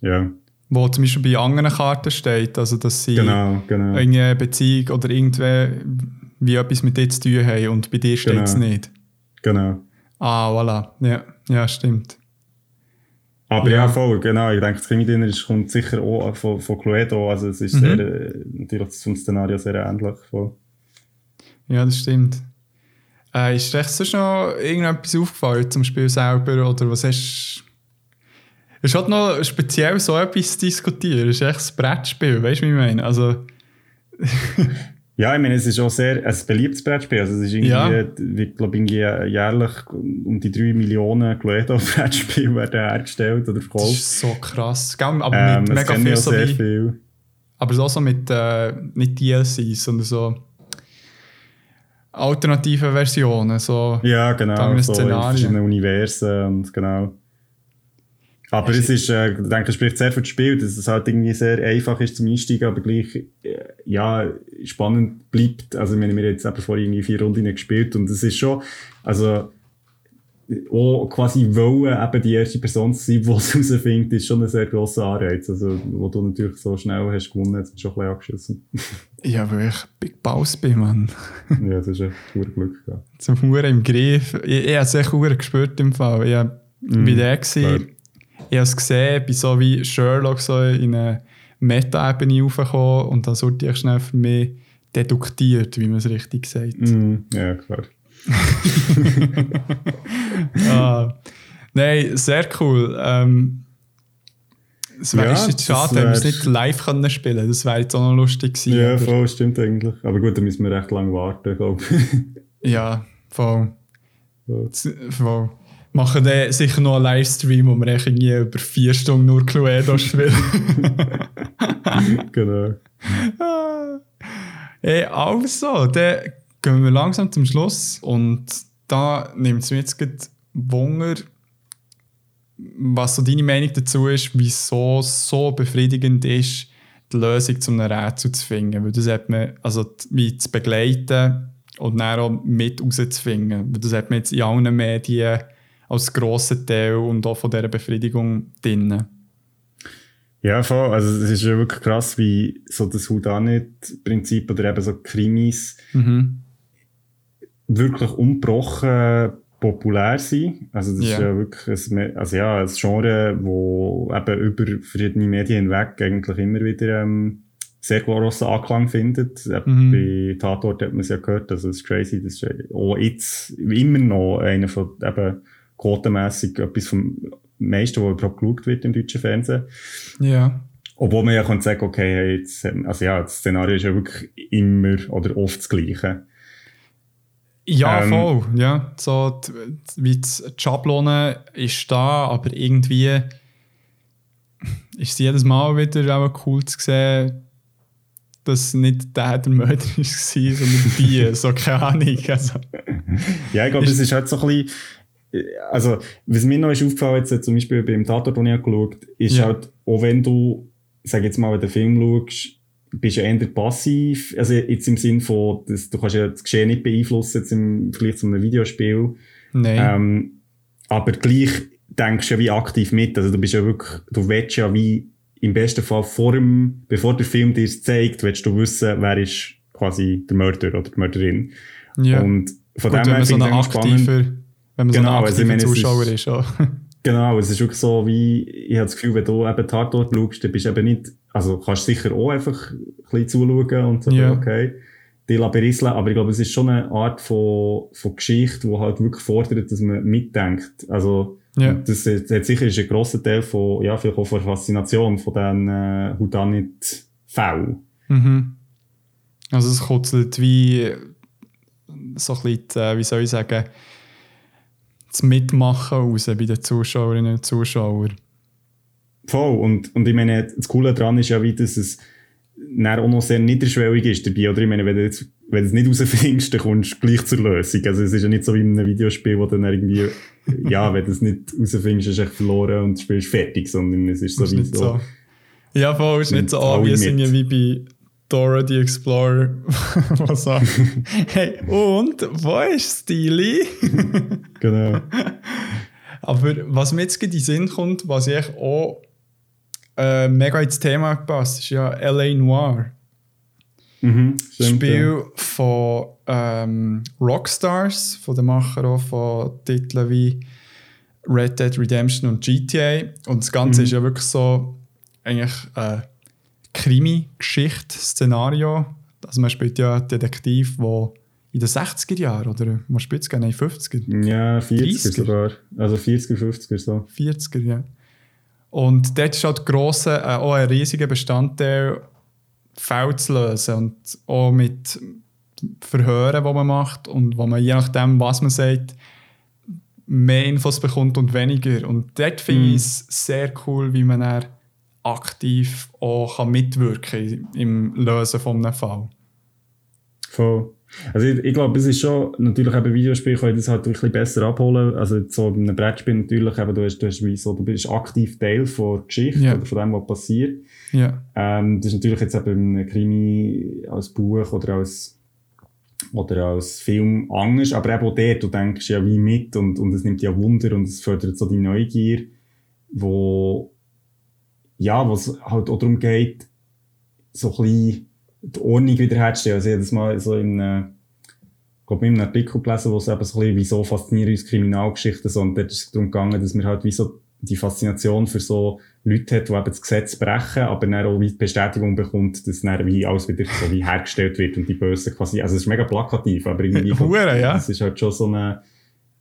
ja, Wo zum Beispiel bei anderen Karten steht, also dass sie genau, genau. irgendeine Beziehung oder irgendwer wie etwas mit dir zu tun haben und bei dir steht es Genau. nicht. genau. Ah, voilà. Ja, ja stimmt. Aber Ja. ja, voll, genau. Ich denke, das ist- kommt sicher auch von, von Cluedo. Also, es ist Mhm. sehr, äh, natürlich zum Szenario sehr ähnlich. Voll. Ja, das stimmt. Äh, ist dir sonst noch irgendetwas aufgefallen zum Spiel selber? Oder was hast Es ist halt noch speziell so etwas zu diskutieren. Es ist echt ein Brettspiel, weißt du, wie ich meine? Also, [laughs] Ja, ich meine, es ist auch sehr ein beliebtes Brettspiel. Also, es ist irgendwie, Ja. ich glaube, irgendwie jährlich um die 3 Millionen Cluedo-Brettspiele werden hergestellt oder das verkauft. ist so krass. Gell? Aber Ähm, mit mega viel so sehr wie, viel. Aber auch so mit äh, nicht DLCs, sondern so alternative Versionen. So. Ja, genau. So in verschiedenen Universen und genau. Aber es ist, äh, ich denke, es spricht sehr für das Spiel, dass es halt irgendwie sehr einfach ist zum Einsteigen, aber gleich, äh, ja, spannend bleibt. Also, wir haben jetzt eben vorhin irgendwie vier Runden gespielt und es ist schon, also, auch quasi wollen, eben die erste Person zu sein, die es [laughs] herausfindet, ist schon ein sehr grosser Anreiz. Also, wo du natürlich so schnell hast gewonnen, es schon ein bisschen angeschissen. [laughs] Ja, weil ich Big Boss bin, Mann. [laughs] ja, das ist echt pure Glück gehabt. Zum Huren im Griff. Ich, ich habe es echt gespürt im Fall. Ich war bei der. Gewesen. Ich habe es gesehen, bin so wie Sherlock so in eine Meta-Ebene raufgekommen und dann sollte ich schnell für mich deduktiert, wie man es richtig sagt. Mhm, ja, klar. [laughs] ah. Nein, sehr cool. Ähm, es wäre Ja, jetzt schade, wenn wir es nicht live können spielen Das wäre jetzt auch noch lustig gewesen. Ja, aber- voll, stimmt eigentlich. Aber gut, da müssen wir recht lange warten, glaube ich. Ja, voll. Z- voll. Machen dann sicher noch einen Livestream, wo wir irgendwie über vier Stunden nur Cluedo spielen. [laughs] genau. hey, also, dann gehen wir langsam zum Schluss und da nimmt es mir jetzt gerade Wunder, was so deine Meinung dazu ist, wieso es so befriedigend ist, die Lösung zu einem Rätsel zu finden. Weil das hat man, also wie zu begleiten und dann auch mit rauszufinden. Weil das hat man jetzt in allen Medien als grossen Teil und auch von dieser Befriedigung drin. Ja, voll. Also es ist ja wirklich krass, wie so das Houdanit-Prinzip oder eben so Krimis Mhm. wirklich ungebrochen populär sind. Also das ist Ja. wirklich ein, also ja, ein Genre, wo eben über verschiedene Medien hinweg eigentlich immer wieder ähm, sehr grossen Anklang findet. Eben Mhm. Bei Tatort hat man es ja gehört, also das ist crazy. Das ist auch jetzt immer noch einer von eben quotenmässig etwas vom meisten, was überhaupt geschaut wird im deutschen Fernsehen. Ja. Obwohl man ja kann sagen, okay, hey, jetzt, also ja, das Szenario ist ja wirklich immer oder oft das Gleiche. Ja, Ähm, voll. Ja, so, die, wie die Schablone ist da, aber irgendwie ist es jedes Mal wieder auch cool zu sehen, dass nicht der der Mörder [laughs] war, sondern die. so, keine Ahnung. Also, Ja, ich glaube, das ist halt so ein bisschen, also, was mir noch ist aufgefallen, jetzt äh, zum Beispiel beim Tatort, den ich geschaut ist Ja. halt, auch wenn du, sag jetzt mal, wenn du den Film schaust, bist du eher passiv, also jetzt im Sinn von, dass du kannst ja das Geschehen nicht beeinflussen, jetzt im Vergleich zu einem Videospiel, nein. ähm, aber gleich denkst du ja wie aktiv mit, also du bist ja wirklich, du willst ja wie, im besten Fall vor dem, bevor der Film dir es zeigt, willst du wissen, wer ist quasi der Mörder oder die Mörderin. ja. Und von Gut, dem her so finde ich es spannend. Wenn man Genau, so ein also aktiver ist- Zuschauer ist. auch. [laughs] Genau, es ist wirklich so, wie, ich habe das Gefühl, wenn du eben Tatort schaust, dann bist du eben nicht, also kannst sicher auch einfach ein bisschen zuschauen und sagen, Ja. okay, die berisseln, aber ich glaube, es ist schon eine Art von, von Geschichte, die halt wirklich fordert, dass man mitdenkt. Also, Ja. das, ist- das sicher ist ein grosser Teil von, ja, vielleicht auch von der Faszination von diesen äh, Houdanit-Fällen. Mhm. Also es kutzelt wie so ein bisschen, die, äh, wie soll ich sagen, das Mitmachen raus bei den Zuschauerinnen und Zuschauern. Voll. Und, und ich meine, das Coole daran ist ja, wie dass es dann auch noch sehr niederschwellig ist dabei. Oder ich meine, wenn du, jetzt, wenn du es nicht rausfindest, dann kommst du gleich zur Lösung. Also es ist ja nicht so wie in einem Videospiel, wo dann irgendwie, [laughs] ja, wenn du es nicht rausfindest, ist echt verloren und du spielst fertig, sondern es ist so ist wie nicht so. so. Ja, voll, ist nicht so mit. irgendwie wie bei Dora the Explorer, [laughs] was sagt, [laughs] hey, und, wo ist Stili? [laughs] Genau. Aber was mir jetzt in den Sinn kommt, was ich auch äh, mega ins Thema gepasst, ist ja L.A. Noir. Mhm, stimmt, Spiel von ähm, Rockstars, von den Machern auch von Titeln wie Red Dead Redemption und GTA. Und das Ganze Mhm. ist ja wirklich so eigentlich ein Krimi-Geschichte-Szenario. Also man spielt ja einen Detektiv, der in den 60er Jahren oder was spielt es Nein, 50er. Ja, 40er 30er. sogar. Also 40er, 50er so. 40er, ja. Und dort ist halt grosse, äh, auch ein riesiger Bestandteil, Fälle zu lösen und auch mit Verhören, die man macht und wo man je nachdem, was man sagt, mehr Infos bekommt und weniger. Und dort finde Mhm. ich es sehr cool, wie man aktiv auch kann mitwirken kann im Lösen von einem Fall. Voll. Also ich, ich glaube, es ist schon, natürlich eben Videospiele können das halt ein bisschen besser abholen. Also so einem Brettspiel natürlich, eben, du, hast, du, hast wie so, du bist aktiv Teil von der Geschichte Ja. oder von dem, was passiert. Ja, Ähm, das ist natürlich jetzt eben ein Krimi als Buch oder als, oder als Film anders, aber eben auch der, du denkst ja wie mit und, und es nimmt ja Wunder und es fördert so die Neugier, wo, ja, wo es halt auch darum geht, so ein bisschen die Ordnung wiederherzustellen. Also jedes Mal so in, äh, ich glaube, in einem Artikel gelesen, wo es eben so ein bisschen, wieso faszinieren uns Kriminalgeschichten so, und dort ist es darum gegangen, dass wir halt wie so die Faszination für so Leute hat, die eben das Gesetz brechen, aber dann auch wie die Bestätigung bekommt, dass dann wie alles wieder so wie hergestellt wird und die Bösen quasi, also es ist mega plakativ, aber irgendwie, [laughs] Hure, ja. es ist halt schon so eine,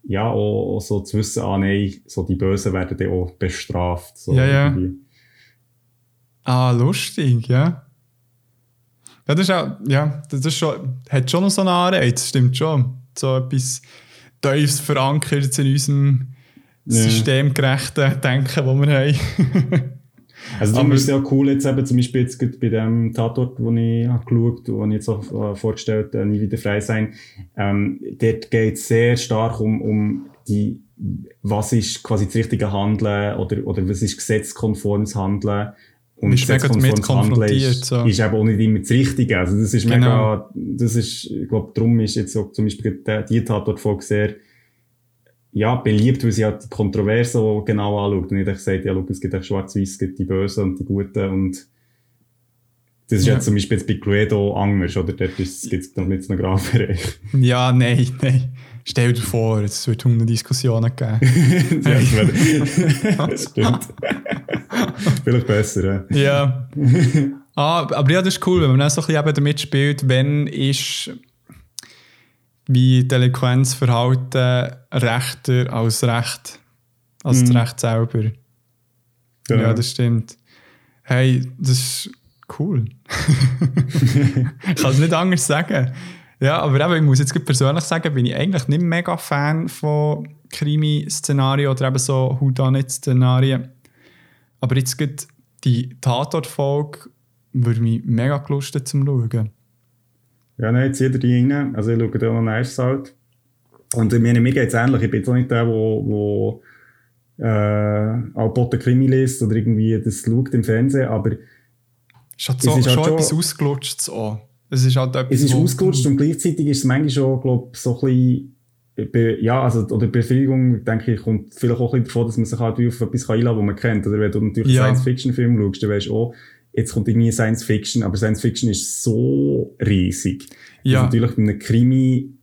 ja, auch, auch so zu wissen, ah nein, so die Bösen werden dann auch bestraft. So Ja, ja. Ah, lustig, ja. Ja, das ist auch, ja, das ist schon, hat schon noch so einen Anreiz, stimmt schon. So etwas tiefs verankert in unserem Ja. systemgerechten Denken, das wir haben. [laughs] Also darum ist es ja cool, jetzt eben zum Beispiel jetzt bei dem Tatort, wo ich habe geschaut habe, den ich jetzt auch äh, vorgestellt habe, «Nie wieder frei sein», ähm, dort geht es sehr stark um, um die, was ist quasi das richtige Handeln oder, oder was ist gesetzkonformes Handeln. Und bist mega damit konfrontiert. Ist, so. ist eben auch nicht immer das Richtige. Also das ist genau. mega, das ist, ich glaube, darum ist jetzt so zum Beispiel die, Tatort-Folge sehr, ja, beliebt, weil sie halt die Kontroverse genau anschaut und nicht gesagt, ja, schau, es gibt auch schwarz-weiß, es gibt die Bösen und die Guten und das ist ja. jetzt zum Beispiel jetzt bei Cluedo anders, oder? Dort gibt es noch nicht so einen Grabbereich. Ja, nein, nein. Stell dir vor, es wird hundert Diskussionen geben. [laughs] ja, [laughs] das [laughs] stimmt. Vielleicht besser, ja. Ja. Ah, aber ja, das ist cool, wenn man dann so ein bisschen damit spielt, wenn ist wie Delinquenzverhalten rechter als Recht. Als mhm. das Recht selber. Genau. Ja, das stimmt. Hey, das ist cool. ich kann es nicht anders sagen. Ja, aber eben, ich muss jetzt persönlich sagen, bin ich eigentlich nicht mega Fan von Krimi-Szenarien oder eben so Whodunit-Szenarien. Aber jetzt gibt die Tatort-Folge würde mich mega gelustet zum Schauen. Ja, nein, jetzt jeder die rein. Also ich schaue da noch nice halt. Und ich meine, mir geht es ähnlich. Ich bin jetzt auch nicht der, der, wo, äh, auch Botten Krimi liest oder irgendwie das schaut im Fernsehen, aber es hat so, es ist halt schon etwas ausgelutscht. So. Es ist halt etwas, Es ist ausgelutscht und gleichzeitig ist es manchmal schon, glaube so ein bisschen ja, also, oder Befriedigung, denke ich, kommt vielleicht auch ein bisschen davon, dass man sich halt auf etwas einladen kann, was man kennt. Oder wenn du natürlich ja. Science-Fiction-Film schaust, dann weißt du auch, jetzt kommt irgendwie Science Fiction, aber Science Fiction ist so riesig. Ja. Natürlich bei einem Krimi,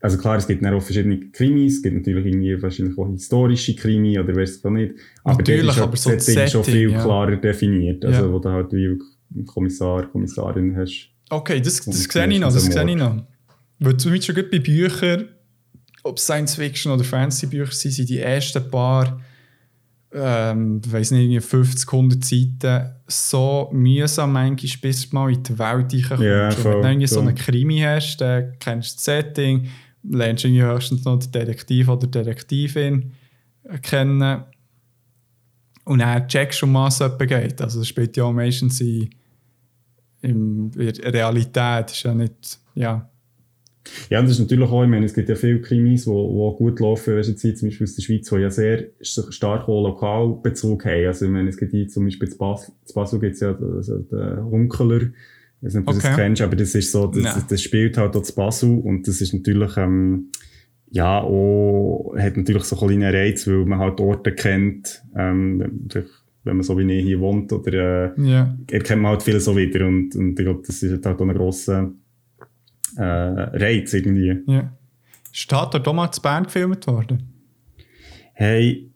also klar, es gibt auch verschiedene Krimis, es gibt natürlich irgendwie wahrscheinlich auch historische Krimi oder weiß ich nicht. Aber natürlich, ist aber so Setting, schon viel ja. klarer definiert. Also, ja. wo du halt wie Kommissar, Kommissarin hast. Okay, das, das sehe ich noch, das sehe ich noch. Weil zum Beispiel schon bei Büchern, ob Science Fiction oder Fantasy Bücher sind, sind die ersten paar ähm, weiß nicht, 50, 100 Seiten so mühsam manchmal, bis du mal in die Welt reinkommst. Yeah, voll, wenn du so einen Krimi hast, dann kennst du das Setting, lernst du höchstens noch den Detektiv oder Detektivin kennen und dann checkst du, um was es geht. Also das spielt ja meistens in, in der Realität, ist ja nicht, ja, ja, und das ist natürlich auch, ich meine, es gibt ja viele Krimis, die gut laufen, weißt du, zum Beispiel aus der Schweiz, die ja sehr stark auch Lokalbezug haben. Also, ich meine, es gibt hier zum Beispiel in Basel, Basel gibt es ja also den Hunkeler, ich weiß nicht, ob du okay. das kennst, aber das ist so, das, das, das spielt halt auch zu Basel und das ist natürlich, ähm, ja, auch, hat natürlich so kleine Reiz, weil man halt Orte kennt, ähm, wenn man so wie ich hier wohnt, oder, äh, yeah. erkennt man halt viel so wieder und, und ich glaube, das ist halt auch ein grosser, äh, Reiz irgendwie. Ja. Ist auch mal zu Bern gefilmt worden? Hey,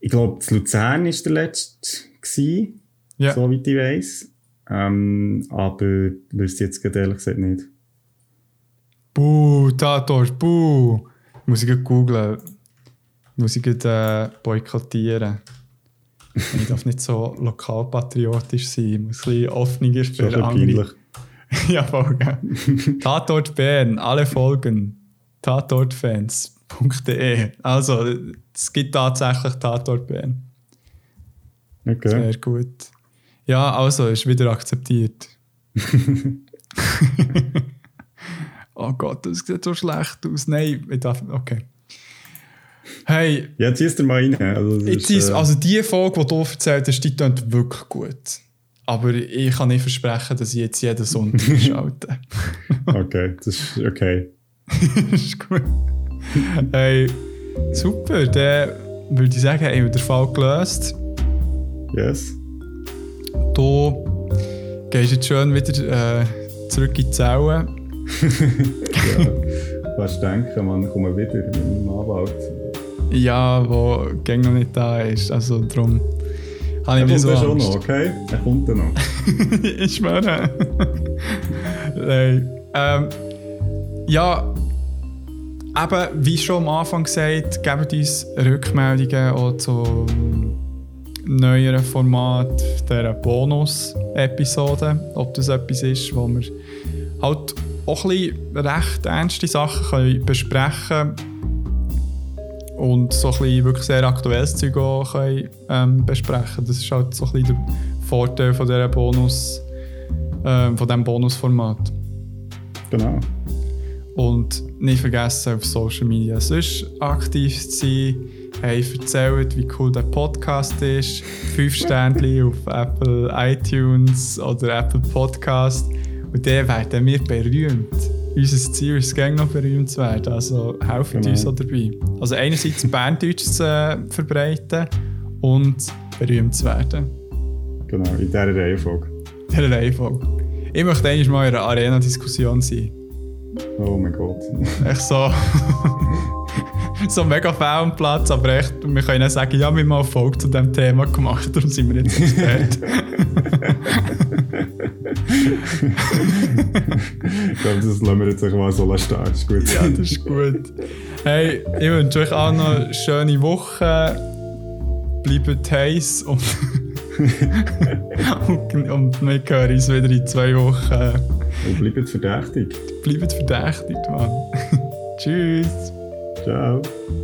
ich glaube, zu Luzern war der letzte, gewesen, ja. soweit ich weiss. Ähm, aber wüsste jetzt ehrlich gesagt nicht. Buh, Tatort, buh. Muss ich googeln. Muss ich äh, boykottieren. Ich darf nicht so lokalpatriotisch sein. Ich muss ein bisschen offener für andere. Peinlich. [laughs] ja, voll Tatort Bern, alle Folgen. Tatortfans.de. Also, es gibt tatsächlich Tatort Bern. Okay. Sehr gut. Ja, also, ist wieder akzeptiert. [laughs] [laughs] oh Gott, das sieht so schlecht aus. Nein, ich darf. Okay. Hey. Ja, ziehst du mal rein. Also, ist, äh... also die Folge, die du erzählt hast, die klingt wirklich gut. Aber ich kann nicht versprechen, dass ich jetzt jeden Sonntag [laughs] schalte. okay, das ist okay. [laughs] das ist gut. Hey, super. Dann würde ich sagen, haben wir den Fall gelöst. Yes. Du gehst jetzt schön wieder äh, zurück in die Zelle. [laughs] ja, was denken, man kommt wieder mit dem Anwalt. Ja, wo gang noch nicht da ist. Also darum habe ich mir so schon noch, okay? Er kommt dann noch. [laughs] ich schwöre. Nein. Ähm, ja, eben, wie schon am Anfang gesagt, gebt uns Rückmeldungen auch zum neueren Format dieser Bonus-Episode. Ob das etwas ist, wo wir halt auch ein bisschen recht ernste Sachen können besprechen können. Und so ein bisschen wirklich sehr aktuelles Zeug auch können, ähm, besprechen. Das ist halt so ein bisschen der Vorteil von dieser Bonus, ähm, von diesem Bonusformat. Genau. Und nicht vergessen, auf Social Media sonst aktiv zu sein. Hey, erzählt, wie cool der Podcast ist. Fünf Sterne [laughs] auf Apple iTunes oder Apple Podcast. Und dann werden wir berühmt. Unser Ziel ist es, noch berühmt zu werden. Also helfen genau. uns auch dabei. Also einerseits [laughs] Banddeutsch zu äh, verbreiten und berühmt zu werden. Genau, in dieser Reihenfolge. In dieser Reihenfolge. Ich möchte eigentlich mal in einer Arena-Diskussion sein. Oh mein Gott. Echt so. [laughs] so mega Platz, aber echt, wir können ja sagen, ja, wir haben mal eine Folge zu diesem Thema gemacht, darum sind wir jetzt Experte. ich glaube, das lassen wir jetzt mal so stehen. Das ist gut. Ja, das ist gut. Hey, ich wünsche euch auch noch eine schöne Woche. Bleibt heiß und, und, und wir hören uns wieder in zwei Wochen. Und bleibt verdächtig. Bleibt verdächtig, Mann. Tschüss. Ciao.